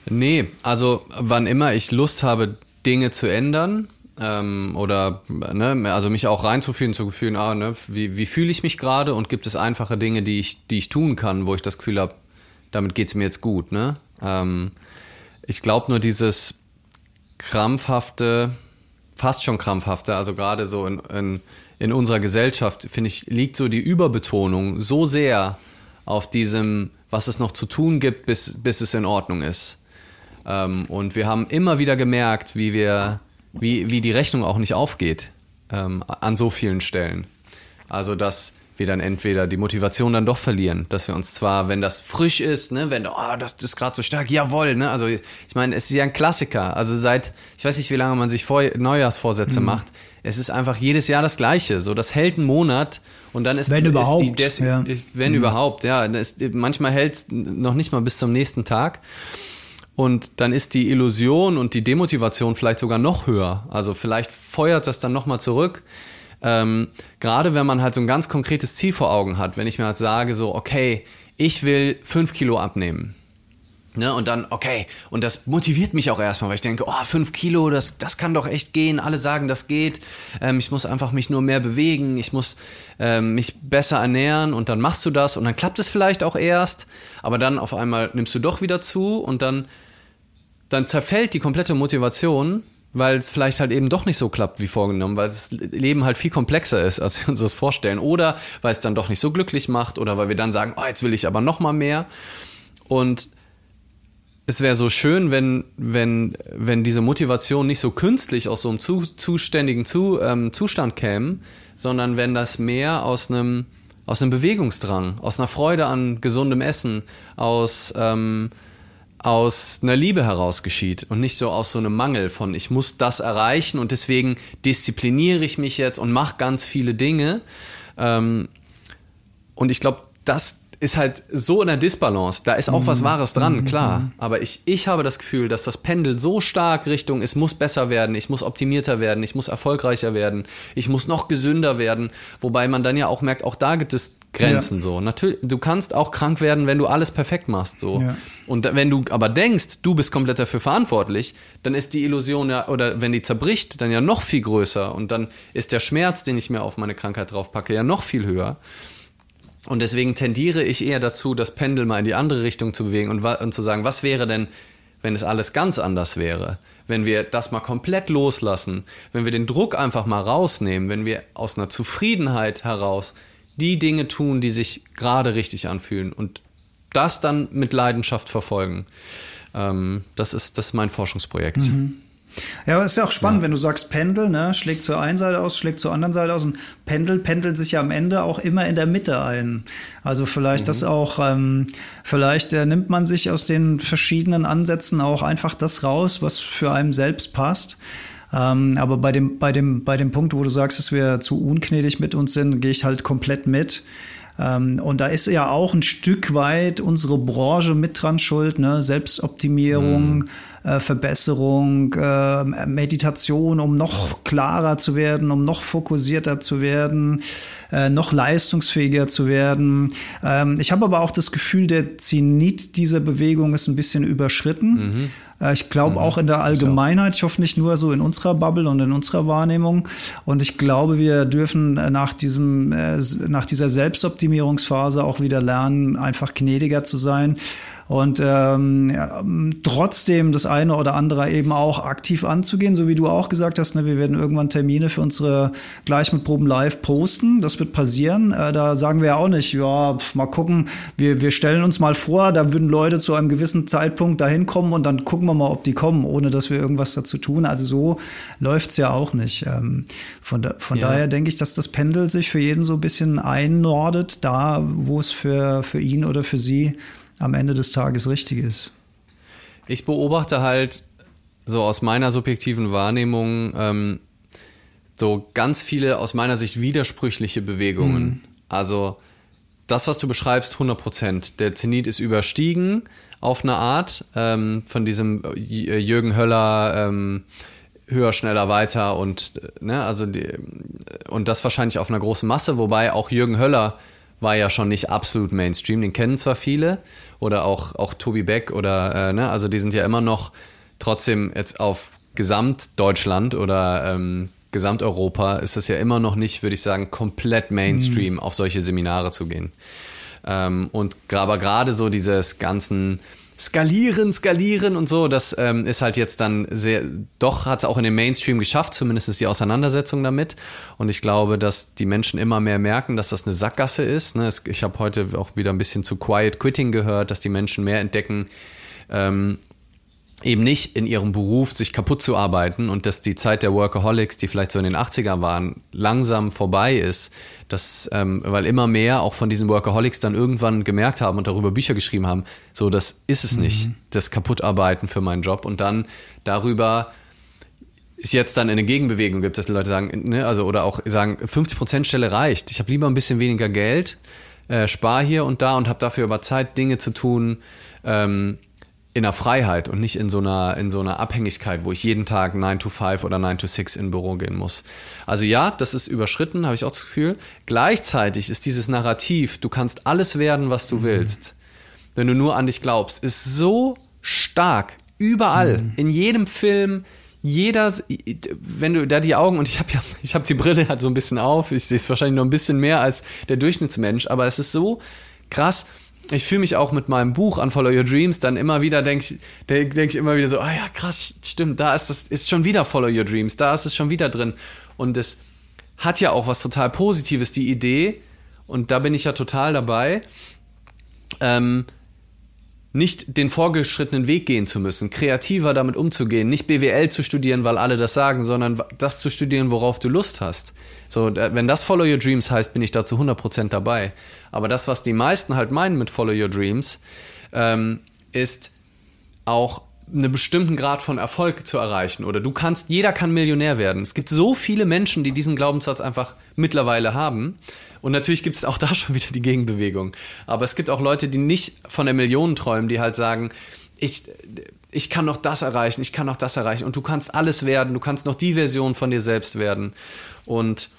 Speaker 2: Nee, also wann immer ich Lust habe, Dinge zu ändern, ähm, oder ne, also mich auch reinzufühlen, zu fühlen, ah, ne, wie, wie fühle ich mich gerade und gibt es einfache Dinge, die ich, die ich tun kann, wo ich das Gefühl habe, damit geht es mir jetzt gut. Ne? Ähm, ich glaube nur dieses krampfhafte, fast schon krampfhafte, also gerade so in, in, in unserer Gesellschaft, finde ich, liegt so die Überbetonung so sehr auf diesem, was es noch zu tun gibt, bis, bis es in Ordnung ist. Ähm, und wir haben immer wieder gemerkt, wie wir, wie, wie die Rechnung auch nicht aufgeht ähm, an so vielen Stellen. Also dass wir dann entweder die Motivation dann doch verlieren, dass wir uns zwar, wenn das frisch ist, ne, wenn, oh, das, das ist gerade so stark, jawohl, ne, also ich meine, es ist ja ein Klassiker, also seit, ich weiß nicht, wie lange man sich vor, Neujahrsvorsätze mhm. macht, es ist einfach jedes Jahr das Gleiche, so, das hält einen Monat und dann ist,
Speaker 1: wenn
Speaker 2: ist
Speaker 1: überhaupt,
Speaker 2: die, Des ja. wenn mhm. überhaupt, ja, ist, manchmal hält es noch nicht mal bis zum nächsten Tag und dann ist die Illusion und die Demotivation vielleicht sogar noch höher, also vielleicht feuert das dann nochmal zurück, ähm, gerade wenn man halt so ein ganz konkretes Ziel vor Augen hat, wenn ich mir halt sage, so, okay, ich will fünf Kilo abnehmen. Ne, und dann, okay, und das motiviert mich auch erstmal, weil ich denke, oh, fünf Kilo, das, das kann doch echt gehen. Alle sagen, das geht. Ähm, ich muss einfach mich nur mehr bewegen, ich muss ähm, mich besser ernähren und dann machst du das und dann klappt es vielleicht auch erst, aber dann auf einmal nimmst du doch wieder zu und dann, dann zerfällt die komplette Motivation weil es vielleicht halt eben doch nicht so klappt wie vorgenommen, weil das Leben halt viel komplexer ist, als wir uns das vorstellen. Oder weil es dann doch nicht so glücklich macht oder weil wir dann sagen, oh, jetzt will ich aber noch mal mehr. Und es wäre so schön, wenn, wenn, wenn diese Motivation nicht so künstlich aus so einem zu, zuständigen zu, ähm, Zustand käme, sondern wenn das mehr aus einem, aus einem Bewegungsdrang, aus einer Freude an gesundem Essen, aus ähm, aus einer Liebe heraus geschieht und nicht so aus so einem Mangel von ich muss das erreichen und deswegen diszipliniere ich mich jetzt und mache ganz viele Dinge. Ähm, und ich glaube, das ist halt so in der Disbalance. Da ist auch mhm. was Wahres dran, mhm. klar. Aber ich, ich habe das Gefühl, dass das Pendel so stark Richtung, es muss besser werden, ich muss optimierter werden, ich muss erfolgreicher werden, ich muss noch gesünder werden. Wobei man dann ja auch merkt, auch da gibt es Grenzen ja. so. Natürlich, du kannst auch krank werden, wenn du alles perfekt machst so. Ja. Und wenn du aber denkst, du bist komplett dafür verantwortlich, dann ist die Illusion ja oder wenn die zerbricht, dann ja noch viel größer und dann ist der Schmerz, den ich mir auf meine Krankheit draufpacke, ja noch viel höher. Und deswegen tendiere ich eher dazu, das Pendel mal in die andere Richtung zu bewegen und, und zu sagen, was wäre denn wenn es alles ganz anders wäre, wenn wir das mal komplett loslassen, wenn wir den Druck einfach mal rausnehmen, wenn wir aus einer Zufriedenheit heraus die Dinge tun, die sich gerade richtig anfühlen und das dann mit Leidenschaft verfolgen. Ähm, das, ist, das ist mein Forschungsprojekt. Mhm.
Speaker 1: Ja, aber ist ja auch spannend, ja. wenn du sagst Pendel, ne, schlägt zur einen Seite aus, schlägt zur anderen Seite aus und Pendel pendelt sich ja am Ende auch immer in der Mitte ein. Also vielleicht mhm. das auch, ähm, vielleicht äh, nimmt man sich aus den verschiedenen Ansätzen auch einfach das raus, was für einen selbst passt. Ähm, aber bei dem, bei dem, bei dem Punkt, wo du sagst, dass wir zu ungnädig mit uns sind, gehe ich halt komplett mit. Ähm, und da ist ja auch ein Stück weit unsere Branche mit dran schuld, ne? Selbstoptimierung. Mhm äh, Verbesserung, äh, Meditation, um noch klarer zu werden, um noch fokussierter zu werden, äh, noch leistungsfähiger zu werden. Ähm, ich habe aber auch das Gefühl, der Zenit dieser Bewegung ist ein bisschen überschritten. Mhm. Äh, ich glaube mhm. auch in der Allgemeinheit, ich hoffe nicht nur so in unserer Bubble und in unserer Wahrnehmung. Und ich glaube, wir dürfen äh, nach diesem, äh, nach dieser Selbstoptimierungsphase auch wieder lernen, einfach gnädiger zu sein und ähm, trotzdem das eine oder andere eben auch aktiv anzugehen, so wie du auch gesagt hast, ne, wir werden irgendwann Termine für unsere gleich mit Proben live posten, das wird passieren. Äh, da sagen wir ja auch nicht, ja, mal gucken, wir, wir stellen uns mal vor, da würden Leute zu einem gewissen Zeitpunkt dahin kommen und dann gucken wir mal, ob die kommen, ohne dass wir irgendwas dazu tun. Also so läuft's ja auch nicht. Ähm, von da, von ja. daher denke ich, dass das Pendel sich für jeden so ein bisschen einnordet, da wo es für, für ihn oder für sie am Ende des Tages richtig ist.
Speaker 2: Ich beobachte halt so aus meiner subjektiven Wahrnehmung ähm, so ganz viele aus meiner Sicht widersprüchliche Bewegungen. Mhm. Also das, was du beschreibst, 100 Prozent. Der Zenit ist überstiegen auf eine Art ähm, von diesem Jürgen Höller ähm, höher, schneller, weiter und ne, also die, und das wahrscheinlich auf einer großen Masse, wobei auch Jürgen Höller war ja schon nicht absolut Mainstream. Den kennen zwar viele oder auch, auch Tobi Beck oder, äh, ne, also die sind ja immer noch trotzdem jetzt auf Gesamtdeutschland oder ähm, Gesamteuropa ist es ja immer noch nicht, würde ich sagen, komplett Mainstream, mhm. auf solche Seminare zu gehen. Ähm, und aber gerade so dieses ganzen skalieren, skalieren und so, das ähm, ist halt jetzt dann sehr, doch hat es auch in den Mainstream geschafft, zumindest die Auseinandersetzung damit. Und ich glaube, dass die Menschen immer mehr merken, dass das eine Sackgasse ist. Ne? Ich habe heute auch wieder ein bisschen zu Quiet Quitting gehört, dass die Menschen mehr entdecken, ähm, eben nicht in ihrem Beruf sich kaputt zu arbeiten und dass die Zeit der Workaholics, die vielleicht so in den 80ern waren, langsam vorbei ist. Das, ähm, weil immer mehr auch von diesen Workaholics dann irgendwann gemerkt haben und darüber Bücher geschrieben haben, so das ist es mhm. nicht, das Kaputtarbeiten für meinen Job und dann darüber es jetzt dann eine Gegenbewegung gibt, dass die Leute sagen, ne, also oder auch sagen, 50% Stelle reicht. Ich habe lieber ein bisschen weniger Geld, äh, spar hier und da und habe dafür aber Zeit, Dinge zu tun, ähm, in der Freiheit und nicht in so einer, in so einer Abhängigkeit, wo ich jeden Tag 9 to 5 oder 9 to 6 in Büro gehen muss. Also ja, das ist überschritten, habe ich auch das Gefühl. Gleichzeitig ist dieses Narrativ, du kannst alles werden, was du mhm. willst, wenn du nur an dich glaubst, ist so stark. Überall, mhm. in jedem Film, jeder, wenn du da die Augen und ich habe ja, ich habe die Brille halt so ein bisschen auf, ich sehe es wahrscheinlich noch ein bisschen mehr als der Durchschnittsmensch, aber es ist so krass ich fühle mich auch mit meinem Buch an Follow Your Dreams dann immer wieder, denke denk, denk ich immer wieder so, ah ja, krass, stimmt, da ist das, ist schon wieder Follow Your Dreams, da ist es schon wieder drin. Und es hat ja auch was total Positives, die Idee, und da bin ich ja total dabei, ähm, nicht den vorgeschrittenen Weg gehen zu müssen, kreativer damit umzugehen, nicht BWL zu studieren, weil alle das sagen, sondern das zu studieren, worauf du Lust hast. So, wenn das Follow Your Dreams heißt, bin ich da zu 100% dabei. Aber das, was die meisten halt meinen mit Follow Your Dreams, ähm, ist auch einen bestimmten Grad von Erfolg zu erreichen. Oder du kannst, jeder kann Millionär werden. Es gibt so viele Menschen, die diesen Glaubenssatz einfach mittlerweile haben. Und natürlich gibt es auch da schon wieder die Gegenbewegung. Aber es gibt auch Leute, die nicht von der Million träumen, die halt sagen, ich, ich kann noch das erreichen, ich kann noch das erreichen. Und du kannst alles werden, du kannst noch die Version von dir selbst werden. Und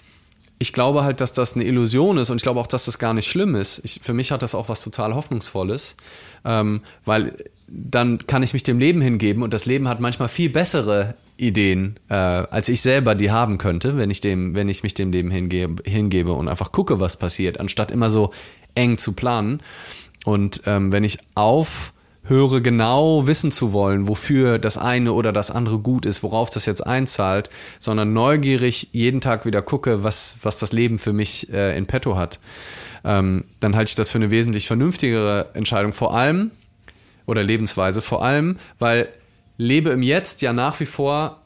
Speaker 2: ich glaube halt, dass das eine Illusion ist und ich glaube auch, dass das gar nicht schlimm ist. Ich, für mich hat das auch was total Hoffnungsvolles, ähm, weil dann kann ich mich dem Leben hingeben und das Leben hat manchmal viel bessere Ideen, äh, als ich selber die haben könnte, wenn ich dem, wenn ich mich dem Leben hingebe, hingebe und einfach gucke, was passiert, anstatt immer so eng zu planen. Und ähm, wenn ich auf höre genau wissen zu wollen, wofür das eine oder das andere gut ist, worauf das jetzt einzahlt, sondern neugierig jeden Tag wieder gucke, was, was das Leben für mich äh, in petto hat, ähm, dann halte ich das für eine wesentlich vernünftigere Entscheidung. Vor allem, oder Lebensweise, vor allem, weil Lebe im Jetzt ja nach wie vor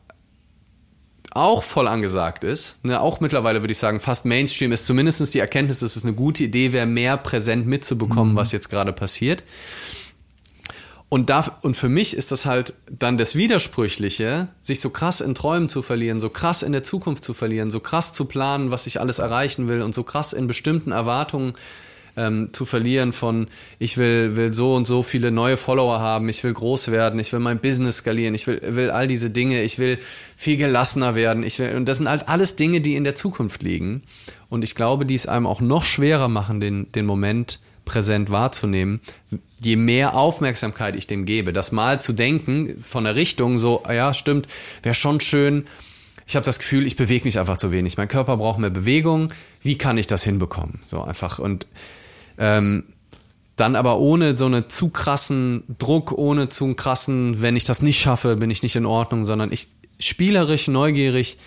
Speaker 2: auch voll angesagt ist, ne, auch mittlerweile würde ich sagen, fast Mainstream ist zumindest die Erkenntnis, dass es eine gute Idee wäre, mehr präsent mitzubekommen, mhm. was jetzt gerade passiert. Und, da, und für mich ist das halt dann das Widersprüchliche, sich so krass in Träumen zu verlieren, so krass in der Zukunft zu verlieren, so krass zu planen, was ich alles erreichen will und so krass in bestimmten Erwartungen ähm, zu verlieren von, ich will, will so und so viele neue Follower haben, ich will groß werden, ich will mein Business skalieren, ich will, will all diese Dinge, ich will viel gelassener werden, ich will, und das sind halt alles Dinge, die in der Zukunft liegen. Und ich glaube, die es einem auch noch schwerer machen, den, den Moment präsent wahrzunehmen, je mehr Aufmerksamkeit ich dem gebe. Das mal zu denken von der Richtung, so, ja, stimmt, wäre schon schön. Ich habe das Gefühl, ich bewege mich einfach zu wenig. Mein Körper braucht mehr Bewegung. Wie kann ich das hinbekommen? So einfach. Und ähm, dann aber ohne so einen zu krassen Druck, ohne zu krassen, wenn ich das nicht schaffe, bin ich nicht in Ordnung, sondern ich spielerisch, neugierig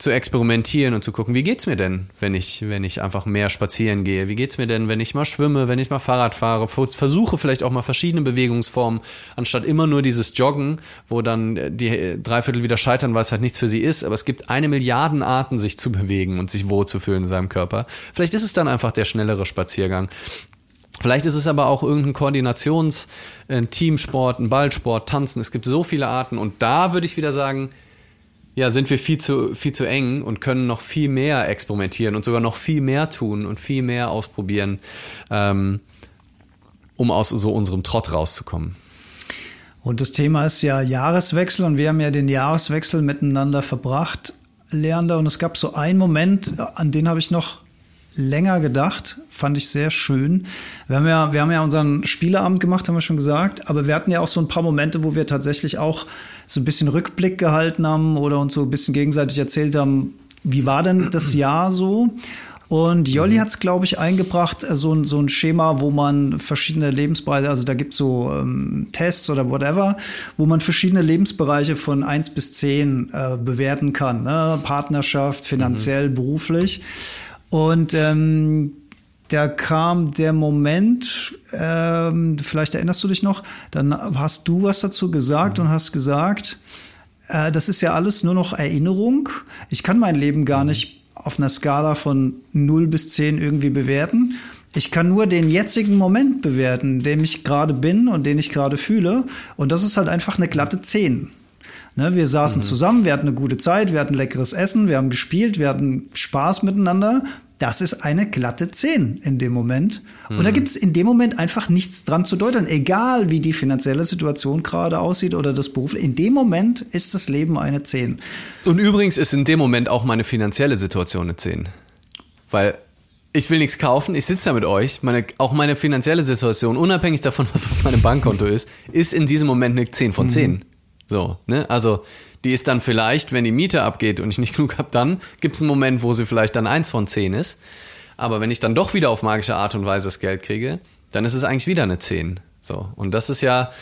Speaker 2: zu experimentieren und zu gucken, wie geht's mir denn, wenn ich, wenn ich einfach mehr spazieren gehe? Wie geht's mir denn, wenn ich mal schwimme, wenn ich mal Fahrrad fahre? Versuche vielleicht auch mal verschiedene Bewegungsformen, anstatt immer nur dieses Joggen, wo dann die Dreiviertel wieder scheitern, weil es halt nichts für sie ist. Aber es gibt eine Milliarden Arten, sich zu bewegen und sich wohlzufühlen in seinem Körper. Vielleicht ist es dann einfach der schnellere Spaziergang. Vielleicht ist es aber auch irgendein Koordinations-, Teamsport, ein Ballsport, Tanzen. Es gibt so viele Arten. Und da würde ich wieder sagen, ja, sind wir viel zu, viel zu eng und können noch viel mehr experimentieren und sogar noch viel mehr tun und viel mehr ausprobieren, ähm, um aus so unserem Trott rauszukommen.
Speaker 1: Und das Thema ist ja Jahreswechsel und wir haben ja den Jahreswechsel miteinander verbracht, Leander. Und es gab so einen Moment, an den habe ich noch länger gedacht, fand ich sehr schön. Wir haben ja, wir haben ja unseren Spieleabend gemacht, haben wir schon gesagt, aber wir hatten ja auch so ein paar Momente, wo wir tatsächlich auch so ein bisschen Rückblick gehalten haben oder uns so ein bisschen gegenseitig erzählt haben, wie war denn das Jahr so? Und Jolli hat es, glaube ich, eingebracht, äh, so ein, so ein Schema, wo man verschiedene Lebensbereiche, also da gibt es so ähm, Tests oder whatever, wo man verschiedene Lebensbereiche von eins bis zehn äh, bewerten kann. Ne? Partnerschaft, finanziell, mhm. beruflich. Und ähm, da kam der Moment, ähm, vielleicht erinnerst du dich noch, dann hast du was dazu gesagt mhm. und hast gesagt, äh, das ist ja alles nur noch Erinnerung. Ich kann mein Leben gar mhm. nicht auf einer Skala von 0 bis 10 irgendwie bewerten. Ich kann nur den jetzigen Moment bewerten, in dem ich gerade bin und den ich gerade fühle. Und das ist halt einfach eine glatte 10. Ne, wir saßen mhm. zusammen, wir hatten eine gute Zeit, wir hatten leckeres Essen, wir haben gespielt, wir hatten Spaß miteinander. Das ist eine glatte 10 in dem Moment. Mhm. Und da mhm. gibt es in dem Moment einfach nichts dran zu deuten. Egal wie die finanzielle Situation gerade aussieht oder das Beruf. In dem Moment ist das Leben eine 10.
Speaker 2: Und übrigens ist in dem Moment auch meine finanzielle Situation eine 10. Weil ich will nichts kaufen, ich sitze da mit euch, meine, auch meine finanzielle Situation, unabhängig davon, was auf meinem Bankkonto ist, ist in diesem Moment eine 10 von 10. So, ne? Also, die ist dann vielleicht, wenn die Miete abgeht und ich nicht genug habe, dann gibt es einen Moment, wo sie vielleicht dann eins von zehn ist. Aber wenn ich dann doch wieder auf magische Art und Weise das Geld kriege, dann ist es eigentlich wieder eine zehn. So. Und das ist ja,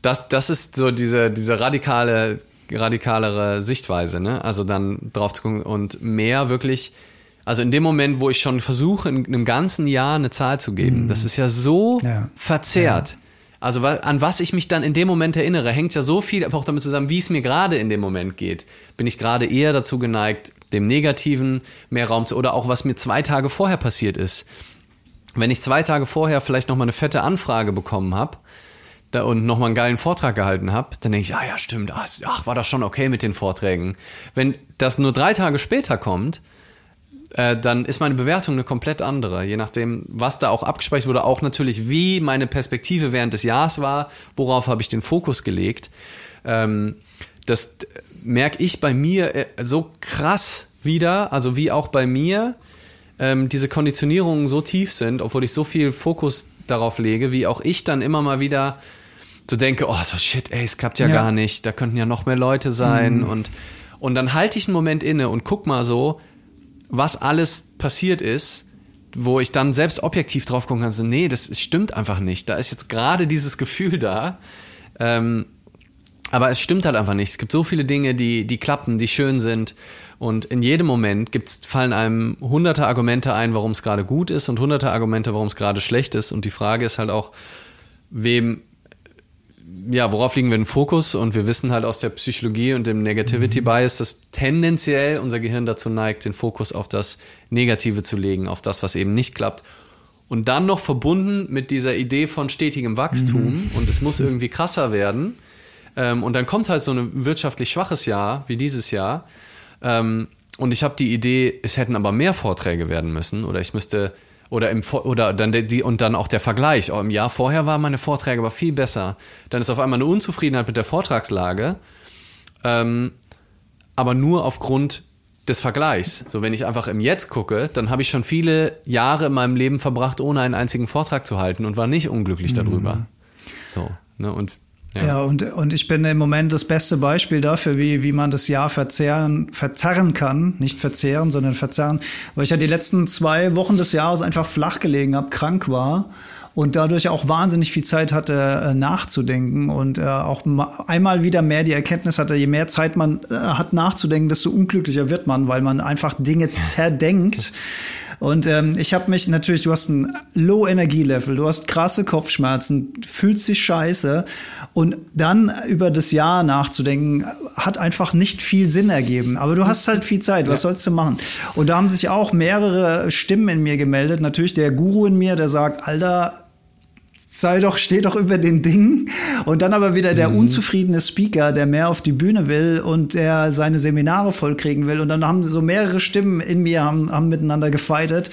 Speaker 2: das, das ist so diese, diese radikale, radikalere Sichtweise, ne? Also dann drauf zu gucken und mehr wirklich, also in dem Moment, wo ich schon versuche, in einem ganzen Jahr eine Zahl zu geben, mhm. das ist ja so ja. verzerrt. Ja. Also an was ich mich dann in dem Moment erinnere, hängt ja so viel auch damit zusammen, wie es mir gerade in dem Moment geht. Bin ich gerade eher dazu geneigt, dem Negativen mehr Raum zu, oder auch was mir zwei Tage vorher passiert ist. Wenn ich zwei Tage vorher vielleicht noch mal eine fette Anfrage bekommen habe, und nochmal einen geilen Vortrag gehalten habe, dann denke ich, ah ja, stimmt, ach, war das schon okay mit den Vorträgen. Wenn das nur drei Tage später kommt, äh, dann ist meine Bewertung eine komplett andere. Je nachdem, was da auch abgespeichert wurde, auch natürlich, wie meine Perspektive während des Jahres war, worauf habe ich den Fokus gelegt. Ähm, das merke ich bei mir äh, so krass wieder, also wie auch bei mir ähm, diese Konditionierungen so tief sind, obwohl ich so viel Fokus darauf lege, wie auch ich dann immer mal wieder so denke, oh, so shit, ey, es klappt ja, ja. gar nicht, da könnten ja noch mehr Leute sein mhm. und und dann halte ich einen Moment inne und guck mal so, was alles passiert ist, wo ich dann selbst objektiv drauf gucken kann, so, nee, das stimmt einfach nicht. Da ist jetzt gerade dieses Gefühl da. Ähm, aber es stimmt halt einfach nicht. Es gibt so viele Dinge, die, die klappen, die schön sind. Und in jedem Moment gibt's, fallen einem hunderte Argumente ein, warum es gerade gut ist und hunderte Argumente, warum es gerade schlecht ist. Und die Frage ist halt auch, wem, ja, worauf liegen wir den Fokus? Und wir wissen halt aus der Psychologie und dem Negativity mhm. Bias, dass tendenziell unser Gehirn dazu neigt, den Fokus auf das Negative zu legen, auf das, was eben nicht klappt. Und dann noch verbunden mit dieser Idee von stetigem Wachstum mhm. und es muss irgendwie krasser werden. Ähm, und dann kommt halt so ein wirtschaftlich schwaches Jahr wie dieses Jahr. Ähm, und ich habe die Idee, es hätten aber mehr Vorträge werden müssen oder ich müsste oder im oder dann die und dann auch der Vergleich. Oh, Im Jahr vorher waren meine Vorträge aber viel besser. Dann ist auf einmal eine Unzufriedenheit mit der Vortragslage, ähm, aber nur aufgrund des Vergleichs. So, wenn ich einfach im Jetzt gucke, dann habe ich schon viele Jahre in meinem Leben verbracht, ohne einen einzigen Vortrag zu halten und war nicht unglücklich darüber. Mhm. So, ne, und
Speaker 1: ja. ja, und, und ich bin im Moment das beste Beispiel dafür, wie, wie man das Jahr verzehren, verzerren kann. Nicht verzehren, sondern verzerren. Weil ich ja die letzten zwei Wochen des Jahres einfach flach gelegen habe, krank war und dadurch auch wahnsinnig viel Zeit hatte äh, nachzudenken und äh, auch einmal wieder mehr die Erkenntnis hatte, je mehr Zeit man äh, hat nachzudenken, desto unglücklicher wird man, weil man einfach Dinge zerdenkt. Und ähm, ich habe mich natürlich, du hast ein Low-Energie-Level, du hast krasse Kopfschmerzen, fühlst dich scheiße. Und dann über das Jahr nachzudenken, hat einfach nicht viel Sinn ergeben. Aber du hast halt viel Zeit, was ja. sollst du machen? Und da haben sich auch mehrere Stimmen in mir gemeldet. Natürlich der Guru in mir, der sagt, Alter, sei doch, steh doch über den Dingen. Und dann aber wieder der mhm. unzufriedene Speaker, der mehr auf die Bühne will und der seine Seminare vollkriegen will. Und dann haben so mehrere Stimmen in mir haben, haben miteinander gefeitet.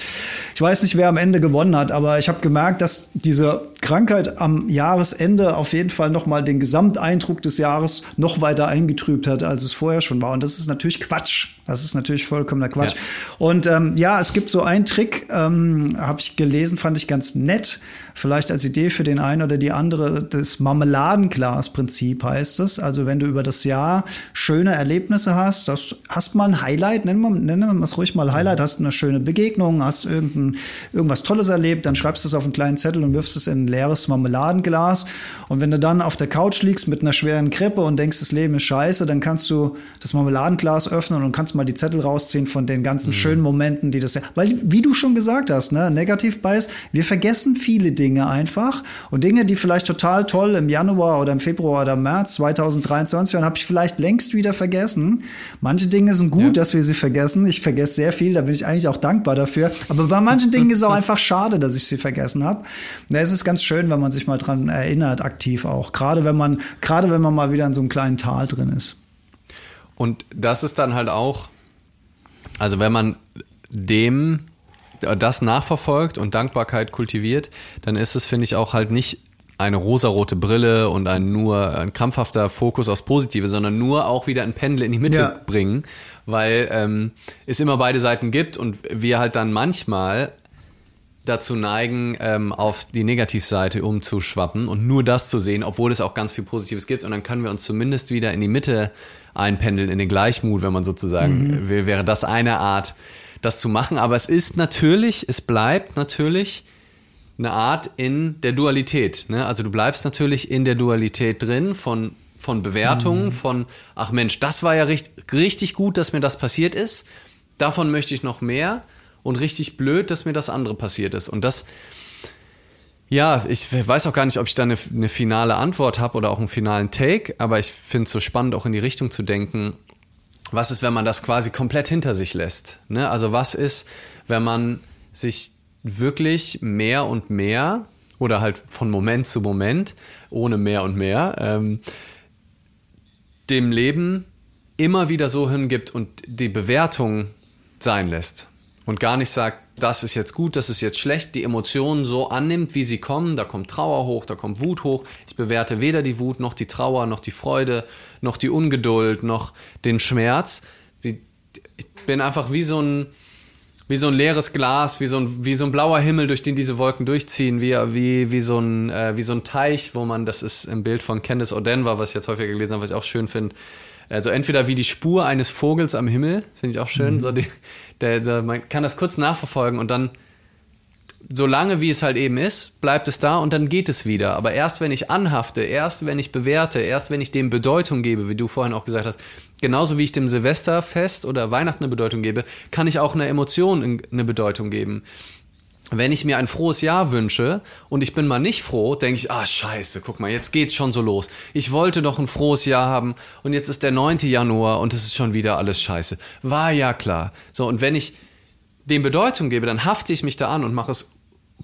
Speaker 1: Ich weiß nicht, wer am Ende gewonnen hat, aber ich habe gemerkt, dass diese Krankheit am Jahresende auf jeden Fall nochmal den Gesamteindruck des Jahres noch weiter eingetrübt hat, als es vorher schon war. Und das ist natürlich Quatsch. Das ist natürlich vollkommener Quatsch. Ja. Und ähm, ja, es gibt so einen Trick, ähm, habe ich gelesen, fand ich ganz nett. Vielleicht als Idee für den einen oder die andere. Das Marmeladenglas-Prinzip heißt es. Also wenn du über das Jahr schöne Erlebnisse hast, das, hast mal ein Highlight, nennen wir, nennen wir es ruhig mal Highlight, hast eine schöne Begegnung, hast irgendein, irgendwas Tolles erlebt, dann schreibst du es auf einen kleinen Zettel und wirfst es in ein leeres Marmeladenglas. Und wenn du dann auf der Couch liegst mit einer schweren Krippe und denkst, das Leben ist scheiße, dann kannst du das Marmeladenglas öffnen und kannst mal die Zettel rausziehen von den ganzen mhm. schönen Momenten, die das, weil, wie du schon gesagt hast, ne, Negativ Bias, wir vergessen viele Dinge einfach und Dinge, die vielleicht total toll im Januar oder im Februar oder im März 2023 waren, habe ich vielleicht längst wieder vergessen. Manche Dinge sind gut, ja. dass wir sie vergessen. Ich vergesse sehr viel, da bin ich eigentlich auch dankbar dafür. Aber bei manchen Dingen ist es auch einfach schade, dass ich sie vergessen habe. Es ist ganz schön, wenn man sich mal dran erinnert, aktiv auch. Gerade wenn man, gerade wenn man mal wieder in so einem kleinen Tal drin ist.
Speaker 2: Und das ist dann halt auch, also wenn man dem das nachverfolgt und Dankbarkeit kultiviert, dann ist es, finde ich, auch halt nicht eine rosarote Brille und ein nur ein krampfhafter Fokus aufs Positive, sondern nur auch wieder ein Pendel in die Mitte ja. bringen, weil ähm, es immer beide Seiten gibt und wir halt dann manchmal dazu neigen, ähm, auf die Negativseite umzuschwappen und nur das zu sehen, obwohl es auch ganz viel Positives gibt. Und dann können wir uns zumindest wieder in die Mitte einpendeln, in den Gleichmut, wenn man sozusagen, mhm. wäre das eine Art, das zu machen. Aber es ist natürlich, es bleibt natürlich eine Art in der Dualität. Ne? Also du bleibst natürlich in der Dualität drin von, von Bewertungen, mhm. von, ach Mensch, das war ja richtig, richtig gut, dass mir das passiert ist. Davon möchte ich noch mehr. Und richtig blöd, dass mir das andere passiert ist. Und das, ja, ich weiß auch gar nicht, ob ich da eine, eine finale Antwort habe oder auch einen finalen Take, aber ich finde es so spannend, auch in die Richtung zu denken, was ist, wenn man das quasi komplett hinter sich lässt? Ne? Also was ist, wenn man sich wirklich mehr und mehr oder halt von Moment zu Moment, ohne mehr und mehr, ähm, dem Leben immer wieder so hingibt und die Bewertung sein lässt und gar nicht sagt, das ist jetzt gut, das ist jetzt schlecht, die Emotionen so annimmt, wie sie kommen. Da kommt Trauer hoch, da kommt Wut hoch. Ich bewerte weder die Wut, noch die Trauer, noch die Freude, noch die Ungeduld, noch den Schmerz. ich bin einfach wie so ein, wie so ein leeres Glas, wie so ein, wie so ein blauer Himmel, durch den diese Wolken durchziehen, wie, wie, wie, so ein, äh, wie so ein Teich, wo man, das ist im Bild von Candice O'Denver, was ich jetzt häufiger gelesen habe, was ich auch schön finde, also entweder wie die Spur eines Vogels am Himmel, finde ich auch schön, mhm. so die, der, der, man kann das kurz nachverfolgen und dann solange wie es halt eben ist, bleibt es da und dann geht es wieder. Aber erst wenn ich anhafte, erst wenn ich bewerte, erst wenn ich dem Bedeutung gebe, wie du vorhin auch gesagt hast, genauso wie ich dem Silvesterfest oder Weihnachten eine Bedeutung gebe, kann ich auch einer Emotion eine Bedeutung geben. Wenn ich mir ein frohes Jahr wünsche und ich bin mal nicht froh, denke ich, ah scheiße, guck mal, jetzt geht's schon so los. Ich wollte doch ein frohes Jahr haben und jetzt ist der 9. Januar und es ist schon wieder alles scheiße. War ja klar. So, und wenn ich dem Bedeutung gebe, dann hafte ich mich da an und mache es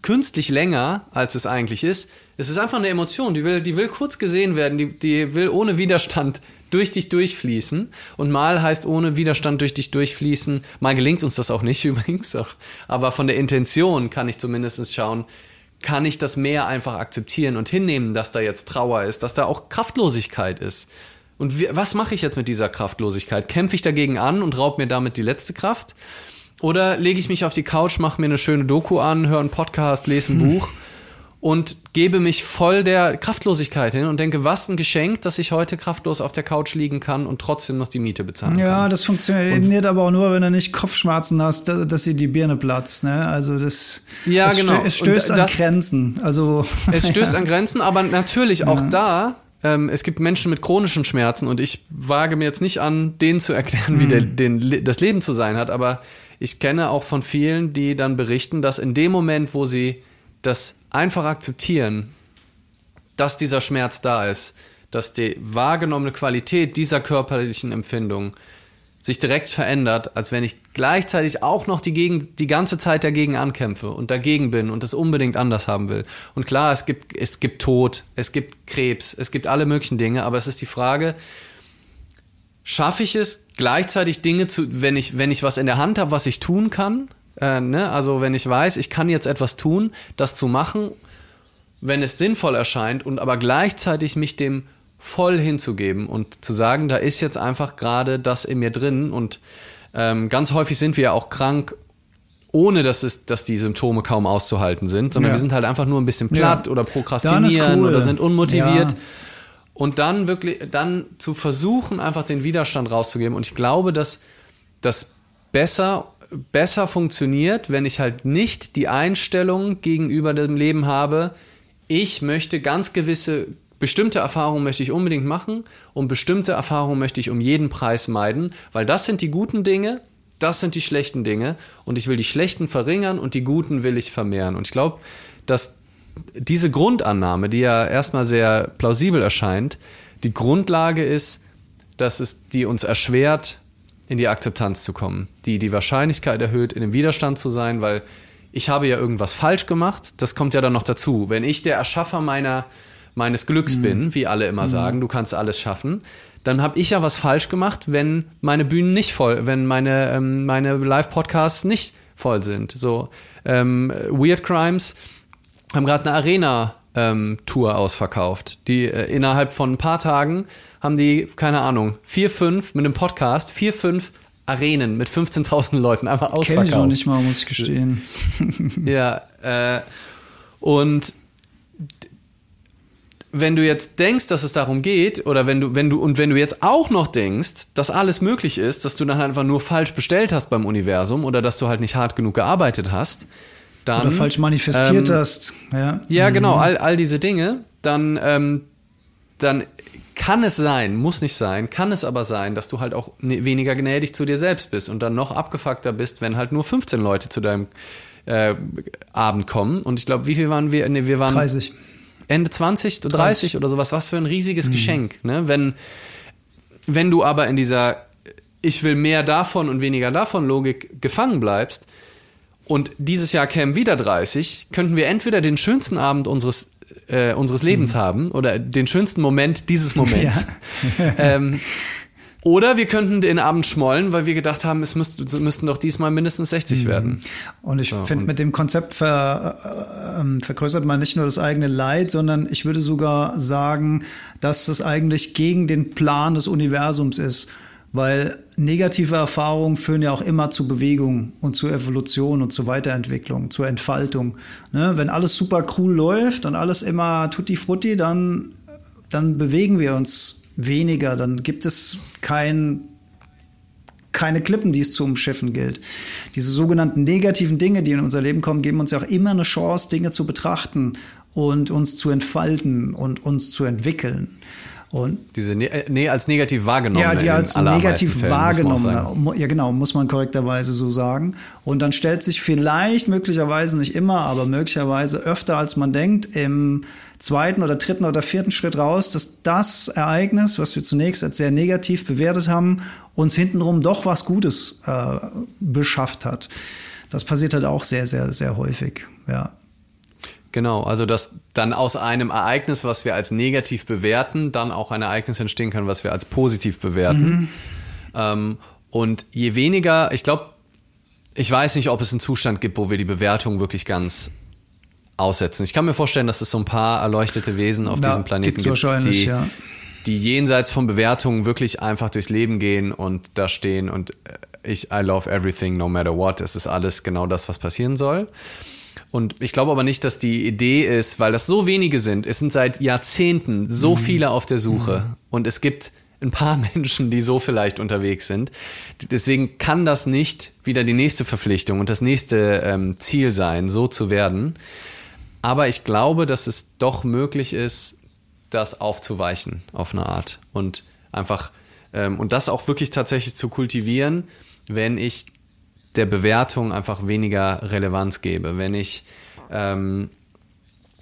Speaker 2: künstlich länger, als es eigentlich ist. Es ist einfach eine Emotion, die will, die will kurz gesehen werden, die, die will ohne Widerstand durch dich durchfließen. Und mal heißt ohne Widerstand durch dich durchfließen. Mal gelingt uns das auch nicht übrigens. Auch. Aber von der Intention kann ich zumindest schauen, kann ich das mehr einfach akzeptieren und hinnehmen, dass da jetzt Trauer ist, dass da auch Kraftlosigkeit ist. Und wie, was mache ich jetzt mit dieser Kraftlosigkeit? Kämpfe ich dagegen an und raub mir damit die letzte Kraft? Oder lege ich mich auf die Couch, mache mir eine schöne Doku an, höre einen Podcast, lese ein hm. Buch und gebe mich voll der Kraftlosigkeit hin und denke, was ein Geschenk, dass ich heute kraftlos auf der Couch liegen kann und trotzdem noch die Miete bezahlen
Speaker 1: ja,
Speaker 2: kann.
Speaker 1: Ja, das funktioniert aber auch nur, wenn du nicht Kopfschmerzen hast, dass dir die Birne platzt. Ne? Also das
Speaker 2: ja,
Speaker 1: es
Speaker 2: genau.
Speaker 1: Stö es stößt
Speaker 2: das,
Speaker 1: an Grenzen. Also
Speaker 2: es stößt an Grenzen, aber natürlich auch ja. da ähm, es gibt Menschen mit chronischen Schmerzen und ich wage mir jetzt nicht an, denen zu erklären, wie der, den, das Leben zu sein hat, aber ich kenne auch von vielen, die dann berichten, dass in dem Moment, wo sie das einfach akzeptieren, dass dieser Schmerz da ist, dass die wahrgenommene Qualität dieser körperlichen Empfindung sich direkt verändert, als wenn ich gleichzeitig auch noch die, gegen, die ganze Zeit dagegen ankämpfe und dagegen bin und das unbedingt anders haben will. Und klar, es gibt, es gibt Tod, es gibt Krebs, es gibt alle möglichen Dinge, aber es ist die Frage, schaffe ich es gleichzeitig Dinge zu, wenn ich, wenn ich was in der Hand habe, was ich tun kann, äh, ne? also wenn ich weiß, ich kann jetzt etwas tun, das zu machen, wenn es sinnvoll erscheint und aber gleichzeitig mich dem voll hinzugeben und zu sagen, da ist jetzt einfach gerade das in mir drin und ähm, ganz häufig sind wir ja auch krank, ohne dass, es, dass die Symptome kaum auszuhalten sind, sondern ja. wir sind halt einfach nur ein bisschen platt ja. oder prokrastinieren cool. oder sind unmotiviert. Ja. Und dann wirklich, dann zu versuchen, einfach den Widerstand rauszugeben. Und ich glaube, dass das besser, besser funktioniert, wenn ich halt nicht die Einstellung gegenüber dem Leben habe, ich möchte ganz gewisse bestimmte Erfahrungen möchte ich unbedingt machen und bestimmte Erfahrungen möchte ich um jeden Preis meiden, weil das sind die guten Dinge, das sind die schlechten Dinge und ich will die schlechten verringern und die guten will ich vermehren. Und ich glaube, dass diese Grundannahme, die ja erstmal sehr plausibel erscheint, die Grundlage ist, dass es die uns erschwert, in die Akzeptanz zu kommen, die die Wahrscheinlichkeit erhöht, in dem Widerstand zu sein, weil ich habe ja irgendwas falsch gemacht. Das kommt ja dann noch dazu. Wenn ich der Erschaffer meiner meines Glücks mhm. bin, wie alle immer mhm. sagen, du kannst alles schaffen, dann habe ich ja was falsch gemacht, wenn meine Bühnen nicht voll, wenn meine, ähm, meine Live-Podcasts nicht voll sind. So ähm, Weird Crimes haben gerade eine Arena-Tour ähm, ausverkauft. Die äh, innerhalb von ein paar Tagen haben die, keine Ahnung, vier, fünf mit einem Podcast, vier, fünf Arenen mit 15.000 Leuten einfach ausverkauft. Kenn ich
Speaker 1: auch nicht mal, muss ich gestehen.
Speaker 2: ja, äh, und wenn du jetzt denkst, dass es darum geht, oder wenn du, wenn du, und wenn du jetzt auch noch denkst, dass alles möglich ist, dass du dann einfach nur falsch bestellt hast beim Universum oder dass du halt nicht hart genug gearbeitet hast, dann. Oder
Speaker 1: falsch manifestiert ähm, hast, ja.
Speaker 2: Ja, genau, mhm. all, all diese Dinge, dann, ähm, dann kann es sein, muss nicht sein, kann es aber sein, dass du halt auch ne, weniger gnädig zu dir selbst bist und dann noch abgefuckter bist, wenn halt nur 15 Leute zu deinem äh, Abend kommen. Und ich glaube, wie viel waren wir? Nee, wir waren
Speaker 1: 30.
Speaker 2: Ende 20, 30, 30 oder sowas. Was für ein riesiges mhm. Geschenk. Ne? Wenn, wenn du aber in dieser Ich will mehr davon und weniger davon Logik gefangen bleibst und dieses Jahr kämen wieder 30, könnten wir entweder den schönsten Abend unseres äh, unseres Lebens mhm. haben oder den schönsten Moment dieses Moments. Ja. ähm, oder wir könnten den Abend schmollen, weil wir gedacht haben, es müsst, müssten doch diesmal mindestens 60 mhm. werden.
Speaker 1: Und ich so, finde, mit dem Konzept ver, äh, ähm, vergrößert man nicht nur das eigene Leid, sondern ich würde sogar sagen, dass das eigentlich gegen den Plan des Universums ist. Weil negative Erfahrungen führen ja auch immer zu Bewegung und zu Evolution und zu Weiterentwicklung, zur Entfaltung. Ne? Wenn alles super cool läuft und alles immer tutti frutti, dann, dann bewegen wir uns weniger, dann gibt es kein keine Klippen, die es zu umschiffen gilt. Diese sogenannten negativen Dinge, die in unser Leben kommen, geben uns ja auch immer eine Chance, Dinge zu betrachten und uns zu entfalten und uns zu entwickeln.
Speaker 2: Und Diese ne nee, als negativ wahrgenommen.
Speaker 1: Ja, die als negativ wahrgenommen. Ja, genau, muss man korrekterweise so sagen. Und dann stellt sich vielleicht, möglicherweise nicht immer, aber möglicherweise öfter als man denkt, im zweiten oder dritten oder vierten Schritt raus, dass das Ereignis, was wir zunächst als sehr negativ bewertet haben, uns hintenrum doch was Gutes äh, beschafft hat. Das passiert halt auch sehr, sehr, sehr häufig. Ja.
Speaker 2: Genau, also dass dann aus einem Ereignis, was wir als negativ bewerten, dann auch ein Ereignis entstehen kann, was wir als positiv bewerten. Mhm. Ähm, und je weniger, ich glaube, ich weiß nicht, ob es einen Zustand gibt, wo wir die Bewertung wirklich ganz aussetzen. Ich kann mir vorstellen, dass es so ein paar erleuchtete Wesen auf ja, diesem Planeten gibt, die, ja. die jenseits von Bewertungen wirklich einfach durchs Leben gehen und da stehen und äh, ich, I love everything, no matter what. Es ist alles genau das, was passieren soll. Und ich glaube aber nicht, dass die Idee ist, weil das so wenige sind. Es sind seit Jahrzehnten so mhm. viele auf der Suche. Mhm. Und es gibt ein paar Menschen, die so vielleicht unterwegs sind. Deswegen kann das nicht wieder die nächste Verpflichtung und das nächste ähm, Ziel sein, so zu werden. Aber ich glaube, dass es doch möglich ist, das aufzuweichen auf eine Art und einfach ähm, und das auch wirklich tatsächlich zu kultivieren, wenn ich der Bewertung einfach weniger Relevanz gebe, wenn ich, ähm,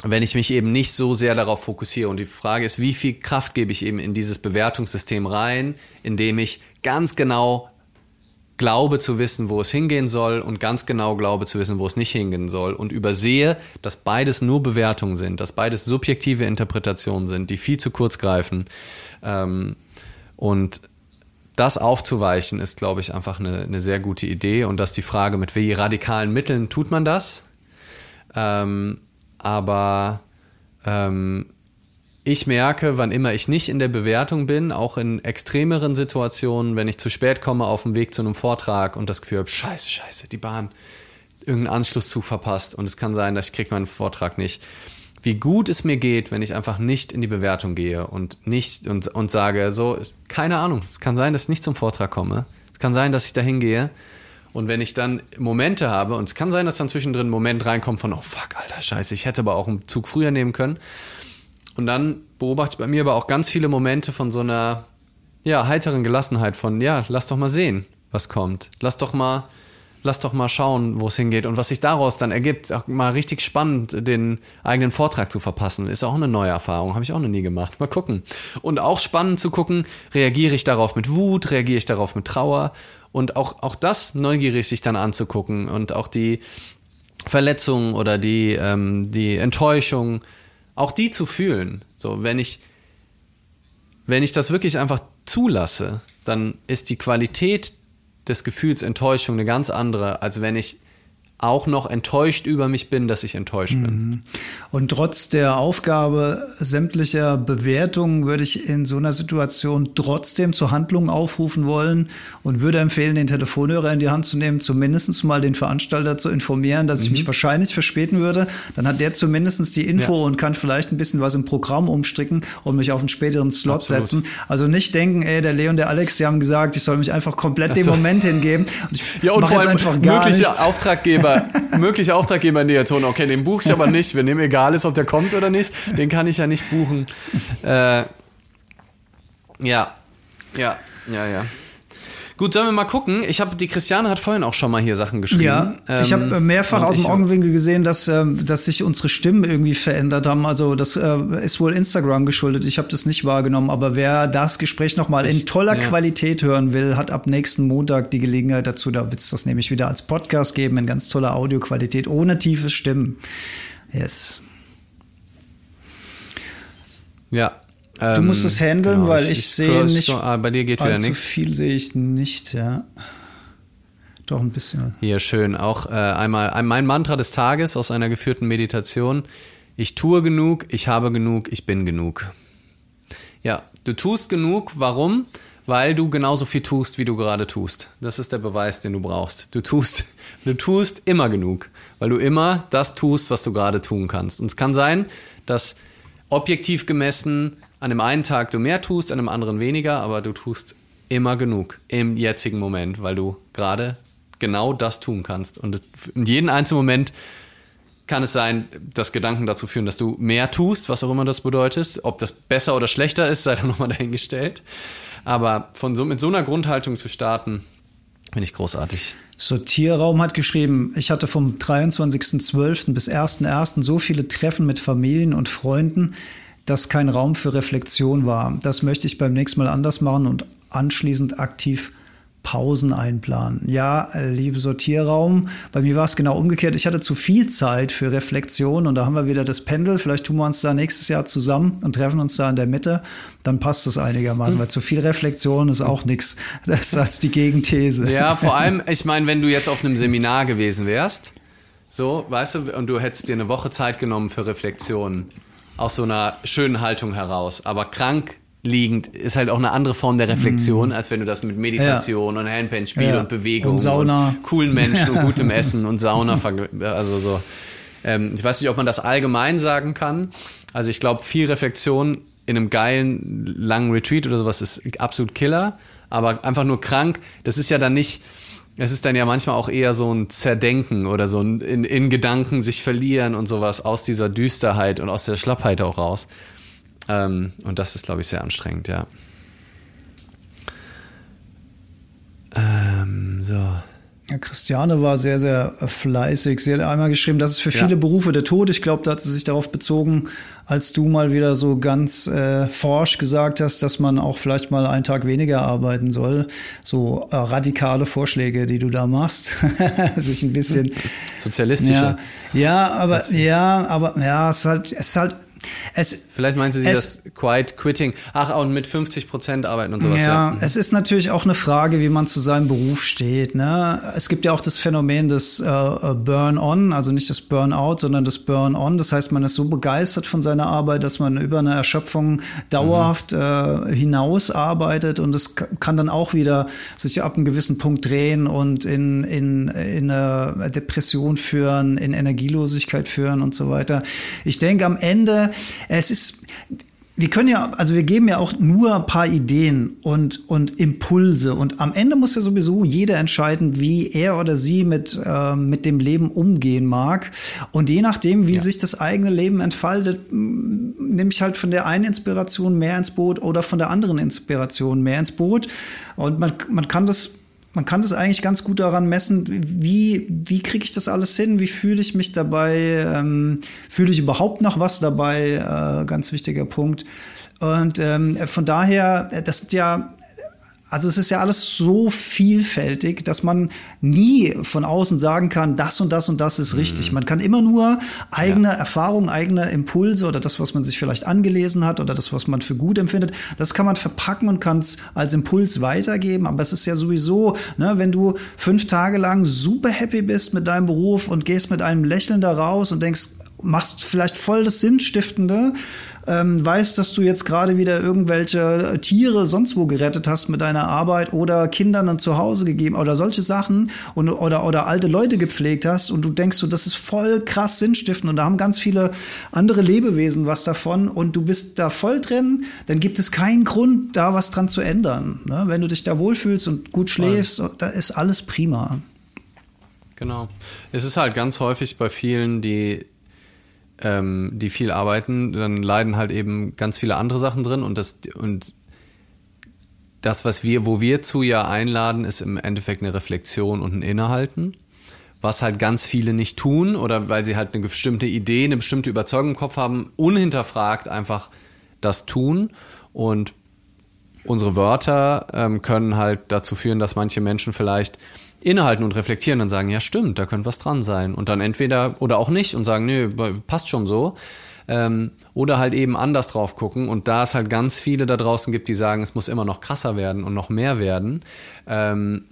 Speaker 2: wenn ich mich eben nicht so sehr darauf fokussiere. Und die Frage ist, wie viel Kraft gebe ich eben in dieses Bewertungssystem rein, indem ich ganz genau glaube zu wissen, wo es hingehen soll und ganz genau glaube zu wissen, wo es nicht hingehen soll und übersehe, dass beides nur Bewertungen sind, dass beides subjektive Interpretationen sind, die viel zu kurz greifen. Ähm, und das aufzuweichen, ist, glaube ich, einfach eine, eine sehr gute Idee. Und dass die Frage, mit wie radikalen Mitteln tut man das? Ähm, aber ähm, ich merke, wann immer ich nicht in der Bewertung bin, auch in extremeren Situationen, wenn ich zu spät komme auf dem Weg zu einem Vortrag und das Gefühl habe, scheiße, scheiße, die Bahn, irgendeinen Anschlusszug verpasst und es kann sein, dass ich kriege meinen Vortrag nicht wie gut es mir geht, wenn ich einfach nicht in die Bewertung gehe und nicht und, und sage, so, keine Ahnung, es kann sein, dass ich nicht zum Vortrag komme. Es kann sein, dass ich da hingehe. Und wenn ich dann Momente habe, und es kann sein, dass dann zwischendrin ein Moment reinkommt von, oh fuck, alter Scheiße, ich hätte aber auch einen Zug früher nehmen können. Und dann beobachte ich bei mir aber auch ganz viele Momente von so einer, ja, heiteren Gelassenheit von, ja, lass doch mal sehen, was kommt. Lass doch mal, lass doch mal schauen, wo es hingeht. Und was sich daraus dann ergibt, mal richtig spannend, den eigenen Vortrag zu verpassen, ist auch eine neue Erfahrung. Habe ich auch noch nie gemacht. Mal gucken. Und auch spannend zu gucken, reagiere ich darauf mit Wut, reagiere ich darauf mit Trauer und auch, auch das neugierig sich dann anzugucken und auch die Verletzung oder die, ähm, die Enttäuschung, auch die zu fühlen. So, wenn ich, wenn ich das wirklich einfach zulasse, dann ist die Qualität des Gefühls Enttäuschung eine ganz andere, als wenn ich auch noch enttäuscht über mich bin, dass ich enttäuscht bin. Mhm.
Speaker 1: Und trotz der Aufgabe sämtlicher Bewertungen würde ich in so einer Situation trotzdem zur Handlung aufrufen wollen und würde empfehlen, den Telefonhörer in die Hand zu nehmen, zumindest mal den Veranstalter zu informieren, dass ich mich mhm. wahrscheinlich verspäten würde. Dann hat der zumindest die Info ja. und kann vielleicht ein bisschen was im Programm umstricken und mich auf einen späteren Slot Absolut. setzen. Also nicht denken, ey, der Leon, der Alex, die haben gesagt, ich soll mich einfach komplett so. dem Moment hingeben.
Speaker 2: Und ich ja, und vor allem einfach gar mögliche nichts. Auftraggeber Auftraggeber, mögliche Auftraggeber in der Zone, okay, den buche ich aber nicht, wenn dem egal ist, ob der kommt oder nicht, den kann ich ja nicht buchen. Äh, ja, ja, ja, ja. Gut, sollen wir mal gucken. Ich habe die Christiane hat vorhin auch schon mal hier Sachen geschrieben.
Speaker 1: Ja, ähm, ich habe mehrfach aus dem Augenwinkel gesehen, dass, äh, dass sich unsere Stimmen irgendwie verändert haben. Also das äh, ist wohl Instagram geschuldet. Ich habe das nicht wahrgenommen. Aber wer das Gespräch noch mal in toller ja. Qualität hören will, hat ab nächsten Montag die Gelegenheit dazu. Da wird es das nämlich wieder als Podcast geben in ganz toller Audioqualität ohne tiefe Stimmen. Yes.
Speaker 2: Ja,
Speaker 1: Du musst es ähm, handeln, genau, weil ich, ich sehe nicht.
Speaker 2: Ah, bei dir geht wieder nichts.
Speaker 1: viel sehe ich nicht, ja. Doch ein bisschen.
Speaker 2: Hier schön. Auch äh, einmal mein Mantra des Tages aus einer geführten Meditation. Ich tue genug, ich habe genug, ich bin genug. Ja, du tust genug. Warum? Weil du genauso viel tust, wie du gerade tust. Das ist der Beweis, den du brauchst. Du tust, du tust immer genug, weil du immer das tust, was du gerade tun kannst. Und es kann sein, dass objektiv gemessen an dem einen Tag du mehr tust, an dem anderen weniger, aber du tust immer genug im jetzigen Moment, weil du gerade genau das tun kannst. Und in jedem einzelnen Moment kann es sein, dass Gedanken dazu führen, dass du mehr tust, was auch immer das bedeutet. Ob das besser oder schlechter ist, sei dann nochmal dahingestellt. Aber von so, mit so einer Grundhaltung zu starten, finde ich großartig.
Speaker 1: Sortierraum hat geschrieben, ich hatte vom 23.12. bis 1.1. so viele Treffen mit Familien und Freunden, dass kein Raum für Reflexion war. Das möchte ich beim nächsten Mal anders machen und anschließend aktiv Pausen einplanen. Ja, liebe Sortierraum, bei mir war es genau umgekehrt. Ich hatte zu viel Zeit für Reflexion und da haben wir wieder das Pendel. Vielleicht tun wir uns da nächstes Jahr zusammen und treffen uns da in der Mitte. Dann passt es einigermaßen, hm. weil zu viel Reflexion ist auch nichts. Das ist die Gegenthese.
Speaker 2: Ja, vor allem, ich meine, wenn du jetzt auf einem Seminar gewesen wärst, so, weißt du, und du hättest dir eine Woche Zeit genommen für Reflexion aus so einer schönen Haltung heraus, aber krank liegend ist halt auch eine andere Form der Reflexion, mm. als wenn du das mit Meditation ja. und Handpan-Spiel ja. und Bewegung und, Sauna. und coolen Menschen und gutem Essen und Sauna, also so. Ähm, ich weiß nicht, ob man das allgemein sagen kann. Also ich glaube, viel Reflexion in einem geilen, langen Retreat oder sowas ist absolut Killer. Aber einfach nur krank, das ist ja dann nicht, es ist dann ja manchmal auch eher so ein Zerdenken oder so ein in, in Gedanken sich verlieren und sowas aus dieser Düsterheit und aus der Schlappheit auch raus. Ähm, und das ist, glaube ich, sehr anstrengend, ja.
Speaker 1: Ähm, so. Ja, Christiane war sehr, sehr fleißig. Sie hat einmal geschrieben, das ist für viele ja. Berufe der Tod. Ich glaube, da hat sie sich darauf bezogen, als du mal wieder so ganz äh, forsch gesagt hast, dass man auch vielleicht mal einen Tag weniger arbeiten soll. So äh, radikale Vorschläge, die du da machst. sich ein bisschen.
Speaker 2: Sozialistische.
Speaker 1: Ja, ja aber, ja, aber, ja, es ist halt, es ist halt
Speaker 2: es, Vielleicht meinen Sie das Quiet Quitting. Ach, und mit 50 Prozent arbeiten und sowas.
Speaker 1: Ja, ja, es ist natürlich auch eine Frage, wie man zu seinem Beruf steht. Ne? Es gibt ja auch das Phänomen des äh, äh, Burn-on, also nicht das Burn-out, sondern das Burn-on. Das heißt, man ist so begeistert von seiner Arbeit, dass man über eine Erschöpfung dauerhaft mhm. äh, hinaus arbeitet und es kann dann auch wieder sich ab einem gewissen Punkt drehen und in, in, in eine Depression führen, in Energielosigkeit führen und so weiter. Ich denke, am Ende es ist, wir können ja, also wir geben ja auch nur ein paar Ideen und, und Impulse und am Ende muss ja sowieso jeder entscheiden, wie er oder sie mit, äh, mit dem Leben umgehen mag. Und je nachdem, wie ja. sich das eigene Leben entfaltet, nehme ich halt von der einen Inspiration mehr ins Boot oder von der anderen Inspiration mehr ins Boot. Und man, man kann das man kann das eigentlich ganz gut daran messen, wie, wie kriege ich das alles hin, wie fühle ich mich dabei, ähm, fühle ich überhaupt noch was dabei, äh, ganz wichtiger Punkt. Und ähm, von daher, das sind ja also es ist ja alles so vielfältig, dass man nie von außen sagen kann, das und das und das ist richtig. Mhm. Man kann immer nur eigene ja. Erfahrungen, eigene Impulse oder das, was man sich vielleicht angelesen hat oder das, was man für gut empfindet, das kann man verpacken und kann es als Impuls weitergeben. Aber es ist ja sowieso, ne, wenn du fünf Tage lang super happy bist mit deinem Beruf und gehst mit einem Lächeln da raus und denkst, machst vielleicht voll das Sinnstiftende, ähm, weißt, dass du jetzt gerade wieder irgendwelche Tiere sonst wo gerettet hast mit deiner Arbeit oder Kindern ein Zuhause gegeben oder solche Sachen und, oder, oder alte Leute gepflegt hast und du denkst so, das ist voll krass sinnstiftend und da haben ganz viele andere Lebewesen was davon und du bist da voll drin, dann gibt es keinen Grund, da was dran zu ändern. Ne? Wenn du dich da wohlfühlst und gut schläfst, da ist alles prima.
Speaker 2: Genau. Es ist halt ganz häufig bei vielen, die ähm, die viel arbeiten, dann leiden halt eben ganz viele andere Sachen drin und das und das, was wir, wo wir zu ja einladen, ist im Endeffekt eine Reflexion und ein Innehalten, was halt ganz viele nicht tun oder weil sie halt eine bestimmte Idee, eine bestimmte Überzeugung im Kopf haben, unhinterfragt einfach das tun und unsere Wörter ähm, können halt dazu führen, dass manche Menschen vielleicht innehalten und reflektieren und sagen, ja stimmt, da könnte was dran sein. Und dann entweder oder auch nicht und sagen, nö, passt schon so. Ähm, oder halt eben anders drauf gucken. Und da es halt ganz viele da draußen gibt, die sagen, es muss immer noch krasser werden und noch mehr werden, ähm,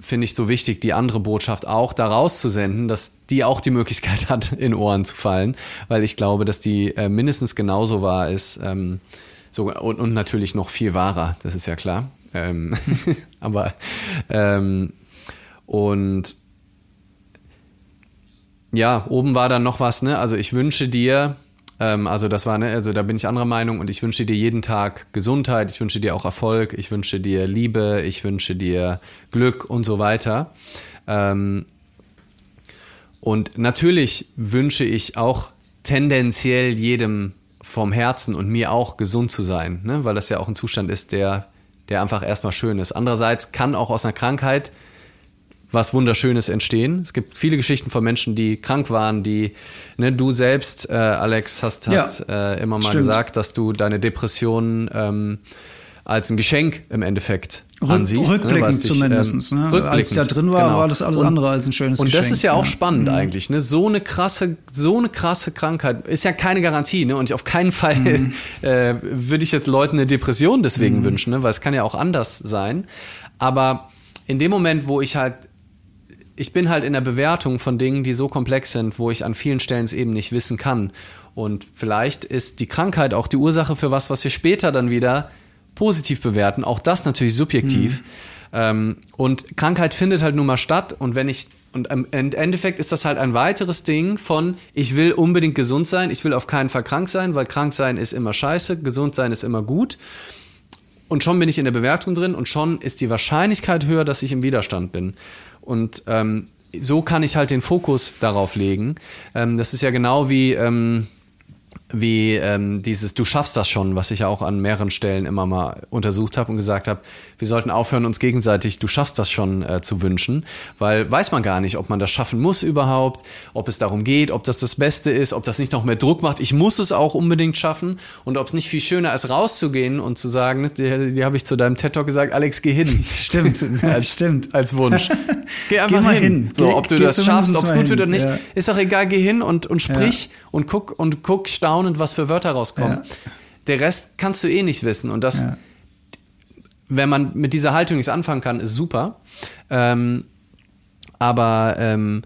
Speaker 2: finde ich so wichtig, die andere Botschaft auch da rauszusenden, dass die auch die Möglichkeit hat, in Ohren zu fallen, weil ich glaube, dass die äh, mindestens genauso wahr ist. Ähm, so, und, und natürlich noch viel wahrer, das ist ja klar. Ähm, aber ähm, und ja, oben war dann noch was, ne? Also ich wünsche dir Ähm, also das war, ne, also da bin ich anderer Meinung und ich wünsche dir jeden Tag Gesundheit, ich wünsche dir auch Erfolg, ich wünsche dir Liebe, ich wünsche dir Glück und so weiter. Ähm, und natürlich wünsche ich auch tendenziell jedem vom Herzen und mir auch gesund zu sein, ne? weil das ja auch ein Zustand ist, der, der einfach erstmal schön ist. Andererseits kann auch aus einer Krankheit was Wunderschönes entstehen. Es gibt viele Geschichten von Menschen, die krank waren, die, ne, du selbst, äh, Alex, hast, hast ja, äh, immer mal stimmt. gesagt, dass du deine Depressionen ähm, als ein Geschenk im Endeffekt
Speaker 1: Rück,
Speaker 2: ansiehst.
Speaker 1: Ne, rückblickend ne, zumindest. ne? Rückblickend, als ich da drin war, genau. war das alles und, andere als ein schönes
Speaker 2: und
Speaker 1: Geschenk.
Speaker 2: Und das ist ja auch ja. spannend mhm. eigentlich. Ne? So eine krasse, so eine krasse Krankheit ist ja keine Garantie. Ne? Und auf keinen Fall mhm. äh, würde ich jetzt Leuten eine Depression deswegen mhm. wünschen, ne? weil es kann ja auch anders sein. Aber in dem Moment, wo ich halt ich bin halt in der Bewertung von Dingen, die so komplex sind, wo ich an vielen Stellen es eben nicht wissen kann. Und vielleicht ist die Krankheit auch die Ursache für was, was wir später dann wieder positiv bewerten. Auch das natürlich subjektiv. Mhm. Ähm, und Krankheit findet halt nun mal statt. Und wenn ich und im Endeffekt ist das halt ein weiteres Ding von, ich will unbedingt gesund sein, ich will auf keinen Fall krank sein, weil krank sein ist immer scheiße, gesund sein ist immer gut. Und schon bin ich in der Bewertung drin und schon ist die Wahrscheinlichkeit höher, dass ich im Widerstand bin. Und ähm, so kann ich halt den Fokus darauf legen. Ähm, das ist ja genau wie, ähm, wie ähm, dieses Du schaffst das schon, was ich ja auch an mehreren Stellen immer mal untersucht habe und gesagt habe, wir sollten aufhören, uns gegenseitig Du schaffst das schon äh, zu wünschen, weil weiß man gar nicht, ob man das schaffen muss überhaupt, ob es darum geht, ob das das Beste ist, ob das nicht noch mehr Druck macht. Ich muss es auch unbedingt schaffen und ob es nicht viel schöner ist, rauszugehen und zu sagen, die, die habe ich zu deinem TED-Talk gesagt, Alex, geh hin.
Speaker 1: Stimmt,
Speaker 2: als,
Speaker 1: stimmt.
Speaker 2: Als Wunsch. Geh einfach geh hin. hin. So, ob du das schaffst, ob es gut wird oder nicht, ja. ist auch egal, geh hin und, und sprich ja. und guck und guck staunend, was für Wörter rauskommen. Ja. Der Rest kannst du eh nicht wissen und das wenn man mit dieser Haltung nichts anfangen kann, ist super. Ähm, aber ähm,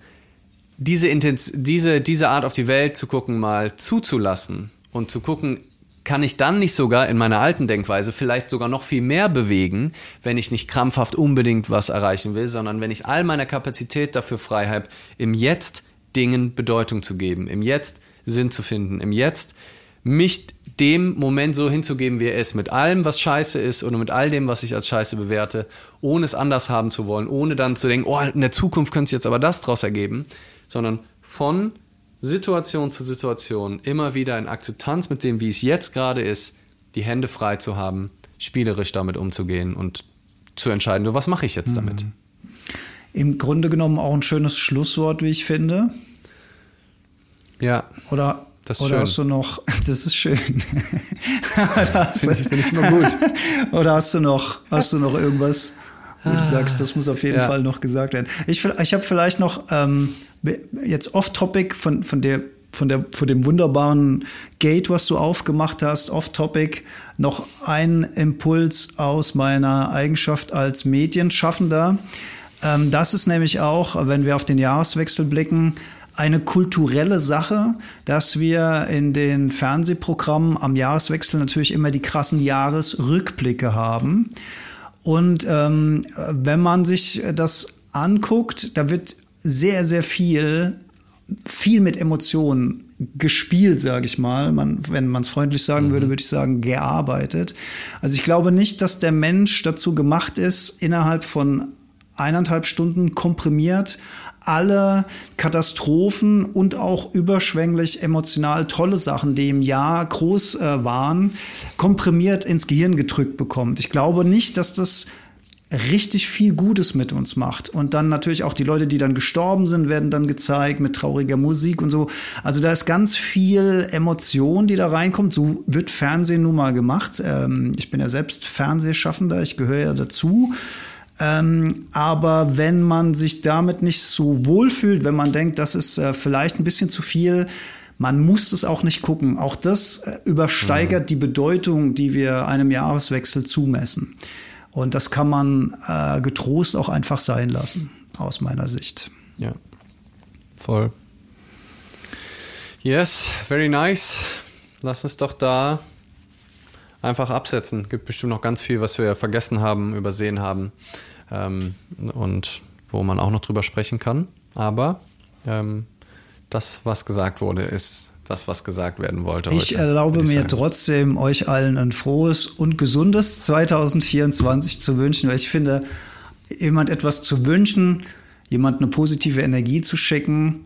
Speaker 2: diese, Intens diese, diese Art auf die Welt zu gucken, mal zuzulassen und zu gucken, kann ich dann nicht sogar in meiner alten Denkweise vielleicht sogar noch viel mehr bewegen, wenn ich nicht krampfhaft unbedingt was erreichen will, sondern wenn ich all meiner Kapazität dafür frei habe, im Jetzt Dingen Bedeutung zu geben, im Jetzt Sinn zu finden, im Jetzt mich dem Moment so hinzugeben, wie er ist, mit allem, was scheiße ist oder mit all dem, was ich als scheiße bewerte, ohne es anders haben zu wollen, ohne dann zu denken, oh, in der Zukunft könnte es jetzt aber das draus ergeben, sondern von Situation zu Situation immer wieder in Akzeptanz mit dem, wie es jetzt gerade ist, die Hände frei zu haben, spielerisch damit umzugehen und zu entscheiden, was mache ich jetzt mhm. damit.
Speaker 1: Im Grunde genommen auch ein schönes Schlusswort, wie ich finde.
Speaker 2: Ja.
Speaker 1: Oder das ist Oder schön. hast du noch, das ist schön.
Speaker 2: Finde ich, find ich mal gut.
Speaker 1: Oder hast du noch, hast du noch irgendwas, wo du sagst, das muss auf jeden ja. Fall noch gesagt werden? Ich, ich habe vielleicht noch ähm, jetzt off-topic von, von der von, der, von dem wunderbaren Gate, was du aufgemacht hast, off-topic, noch ein Impuls aus meiner Eigenschaft als Medienschaffender. Ähm, das ist nämlich auch, wenn wir auf den Jahreswechsel blicken, eine kulturelle Sache, dass wir in den Fernsehprogrammen am Jahreswechsel natürlich immer die krassen Jahresrückblicke haben. Und ähm, wenn man sich das anguckt, da wird sehr, sehr viel, viel mit Emotionen gespielt, sage ich mal. Man, wenn man es freundlich sagen mhm. würde, würde ich sagen, gearbeitet. Also ich glaube nicht, dass der Mensch dazu gemacht ist, innerhalb von eineinhalb Stunden komprimiert alle Katastrophen und auch überschwänglich emotional tolle Sachen, die im Jahr groß äh, waren, komprimiert ins Gehirn gedrückt bekommt. Ich glaube nicht, dass das richtig viel Gutes mit uns macht. Und dann natürlich auch die Leute, die dann gestorben sind, werden dann gezeigt mit trauriger Musik und so. Also da ist ganz viel Emotion, die da reinkommt. So wird Fernsehen nun mal gemacht. Ähm, ich bin ja selbst Fernsehschaffender, ich gehöre ja dazu. Ähm, aber wenn man sich damit nicht so wohlfühlt, wenn man denkt, das ist äh, vielleicht ein bisschen zu viel, man muss es auch nicht gucken. Auch das äh, übersteigert mhm. die Bedeutung, die wir einem Jahreswechsel zumessen. Und das kann man äh, getrost auch einfach sein lassen, aus meiner Sicht.
Speaker 2: Ja, voll. Yes, very nice. Lass uns doch da einfach absetzen. Gibt bestimmt noch ganz viel, was wir vergessen haben, übersehen haben ähm, und wo man auch noch drüber sprechen kann. Aber ähm, das, was gesagt wurde, ist das, was gesagt werden wollte.
Speaker 1: Ich
Speaker 2: heute,
Speaker 1: erlaube
Speaker 2: ich
Speaker 1: mir
Speaker 2: sagen.
Speaker 1: trotzdem, euch allen ein frohes und gesundes 2024 zu wünschen, weil ich finde, jemand etwas zu wünschen, jemand eine positive Energie zu schicken,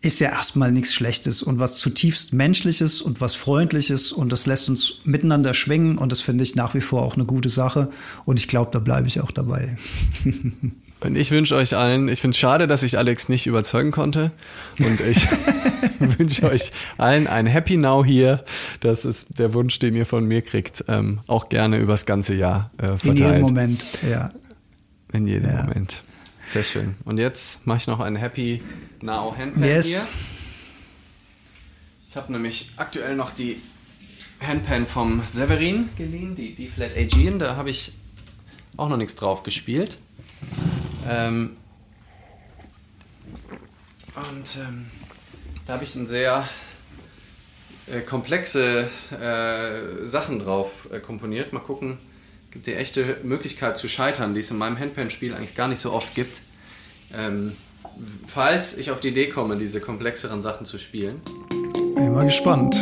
Speaker 1: ist ja erstmal nichts Schlechtes und was zutiefst Menschliches und was Freundliches und das lässt uns miteinander schwingen und das finde ich nach wie vor auch eine gute Sache und ich glaube, da bleibe ich auch dabei.
Speaker 2: Und ich wünsche euch allen, ich finde es schade, dass ich Alex nicht überzeugen konnte. Und ich wünsche euch allen ein Happy Now hier. Das ist der Wunsch, den ihr von mir kriegt. Ähm, auch gerne übers ganze Jahr äh, verteilt.
Speaker 1: In jedem Moment, ja.
Speaker 2: In jedem
Speaker 1: Ja.
Speaker 2: Moment. Sehr schön. Und jetzt mache ich noch ein Happy Now Handpan
Speaker 1: Yes.
Speaker 2: hier. Ich habe nämlich aktuell noch die Handpan vom Severin geliehen, die D-Flat Aegean. Da habe ich auch noch nichts drauf gespielt. Ähm, und ähm, da habe ich ein sehr äh, komplexe äh, Sachen drauf äh, komponiert. Mal gucken, gibt die echte Möglichkeit zu scheitern, die es in meinem Handpan-Spiel eigentlich gar nicht so oft gibt. Ähm, falls ich auf die Idee komme, diese komplexeren Sachen zu spielen.
Speaker 1: Bin mal gespannt.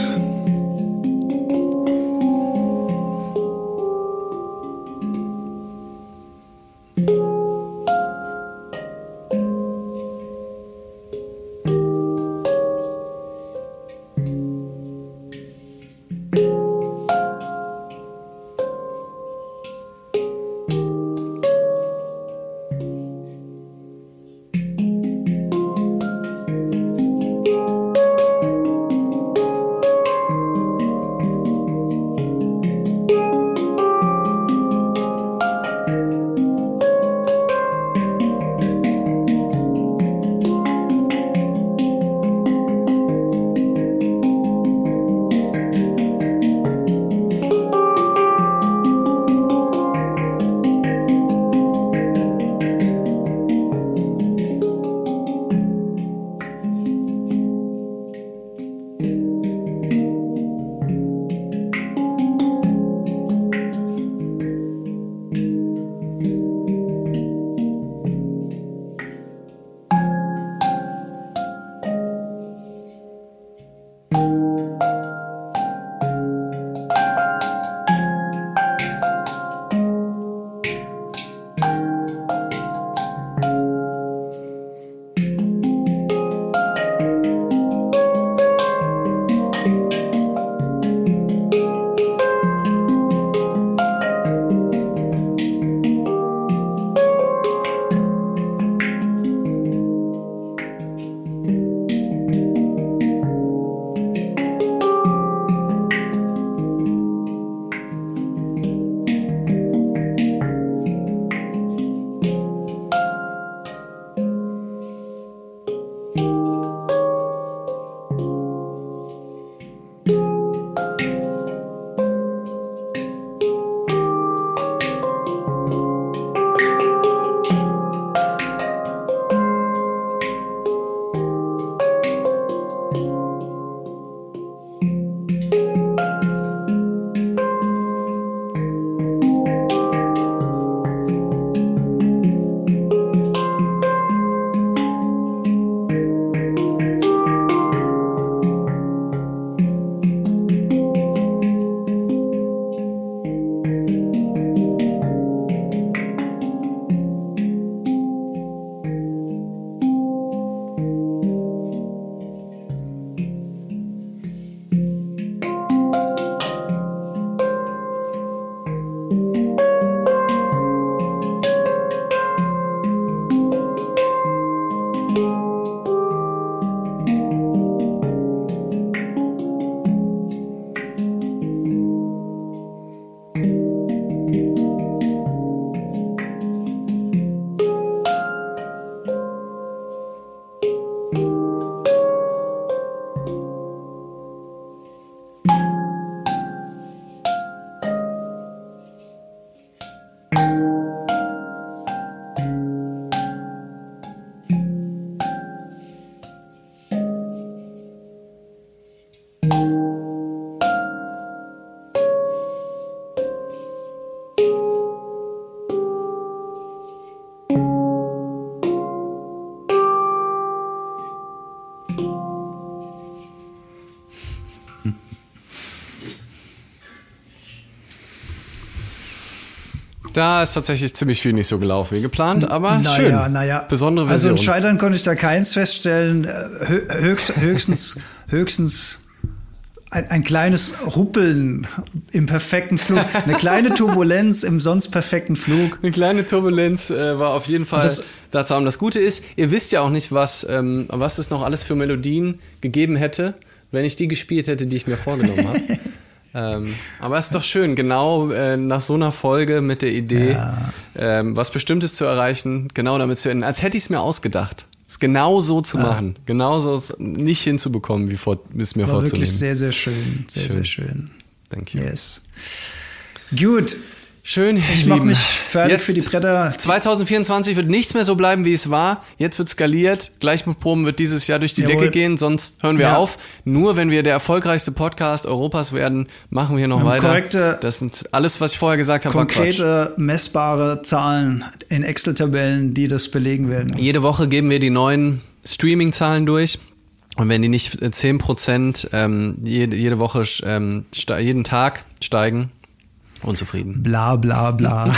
Speaker 2: Da ist tatsächlich ziemlich viel nicht so gelaufen wie geplant, aber
Speaker 1: naja,
Speaker 2: schön.
Speaker 1: Naja,
Speaker 2: Besondere Version.
Speaker 1: Also ein Scheitern konnte ich da keins feststellen. Äh, höchst, höchstens, höchstens ein, ein, kleines Ruppeln im perfekten Flug, eine kleine Turbulenz im sonst perfekten Flug.
Speaker 2: Eine kleine Turbulenz äh, war auf jeden Fall das, dazu haben. Das Gute ist, ihr wisst ja auch nicht, was, ähm, was es noch alles für Melodien gegeben hätte, wenn ich die gespielt hätte, die ich mir vorgenommen habe. ähm, aber es ist doch schön, genau äh, nach so einer Folge mit der Idee, ja. ähm, was Bestimmtes zu erreichen, genau damit zu enden, als hätte ich es mir ausgedacht. Es genau so zu ah. machen, genau so nicht hinzubekommen, wie vor, es mir
Speaker 1: War
Speaker 2: vorzunehmen.
Speaker 1: Wirklich sehr, sehr schön, sehr, schön. sehr schön.
Speaker 2: Thank you.
Speaker 1: Yes. Gut,
Speaker 2: Schön.
Speaker 1: Ich mache mich fertig
Speaker 2: Jetzt,
Speaker 1: für die Bretter.
Speaker 2: 2024 wird nichts mehr so bleiben, wie es war. Jetzt wird skaliert. Gleich mit Proben wird dieses Jahr durch die Jawohl. Decke gehen, sonst hören wir ja. auf. Nur wenn wir der erfolgreichste Podcast Europas werden, machen wir noch wir weiter.
Speaker 1: Korrekte,
Speaker 2: das sind alles, was ich vorher gesagt habe.
Speaker 1: Konkrete, messbare Zahlen in Excel-Tabellen, die das belegen werden.
Speaker 2: Jede Woche geben wir die neuen Streaming-Zahlen durch. Und wenn die nicht 10% ähm, jede, jede Woche, ähm, jeden Tag steigen, Unzufrieden.
Speaker 1: Bla bla bla.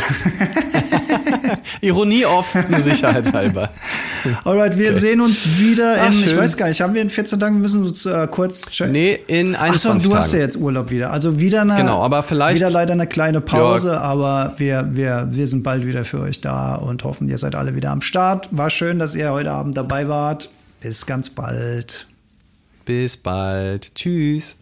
Speaker 2: Ironie offen, sicherheitshalber.
Speaker 1: Alright, wir okay. sehen uns wieder Ach, in, schön. ich weiß gar nicht, haben wir in 14 Tagen, wir müssen uns äh, kurz checken.
Speaker 2: Nee, in 21
Speaker 1: Ach so, du
Speaker 2: Tagen.
Speaker 1: hast ja jetzt Urlaub wieder. Also wieder eine,
Speaker 2: genau, aber vielleicht,
Speaker 1: wieder leider eine kleine Pause, ja. aber wir, wir, wir sind bald wieder für euch da und hoffen, ihr seid alle wieder am Start. War schön, dass ihr heute Abend dabei wart. Bis ganz bald.
Speaker 2: Bis bald. Tschüss.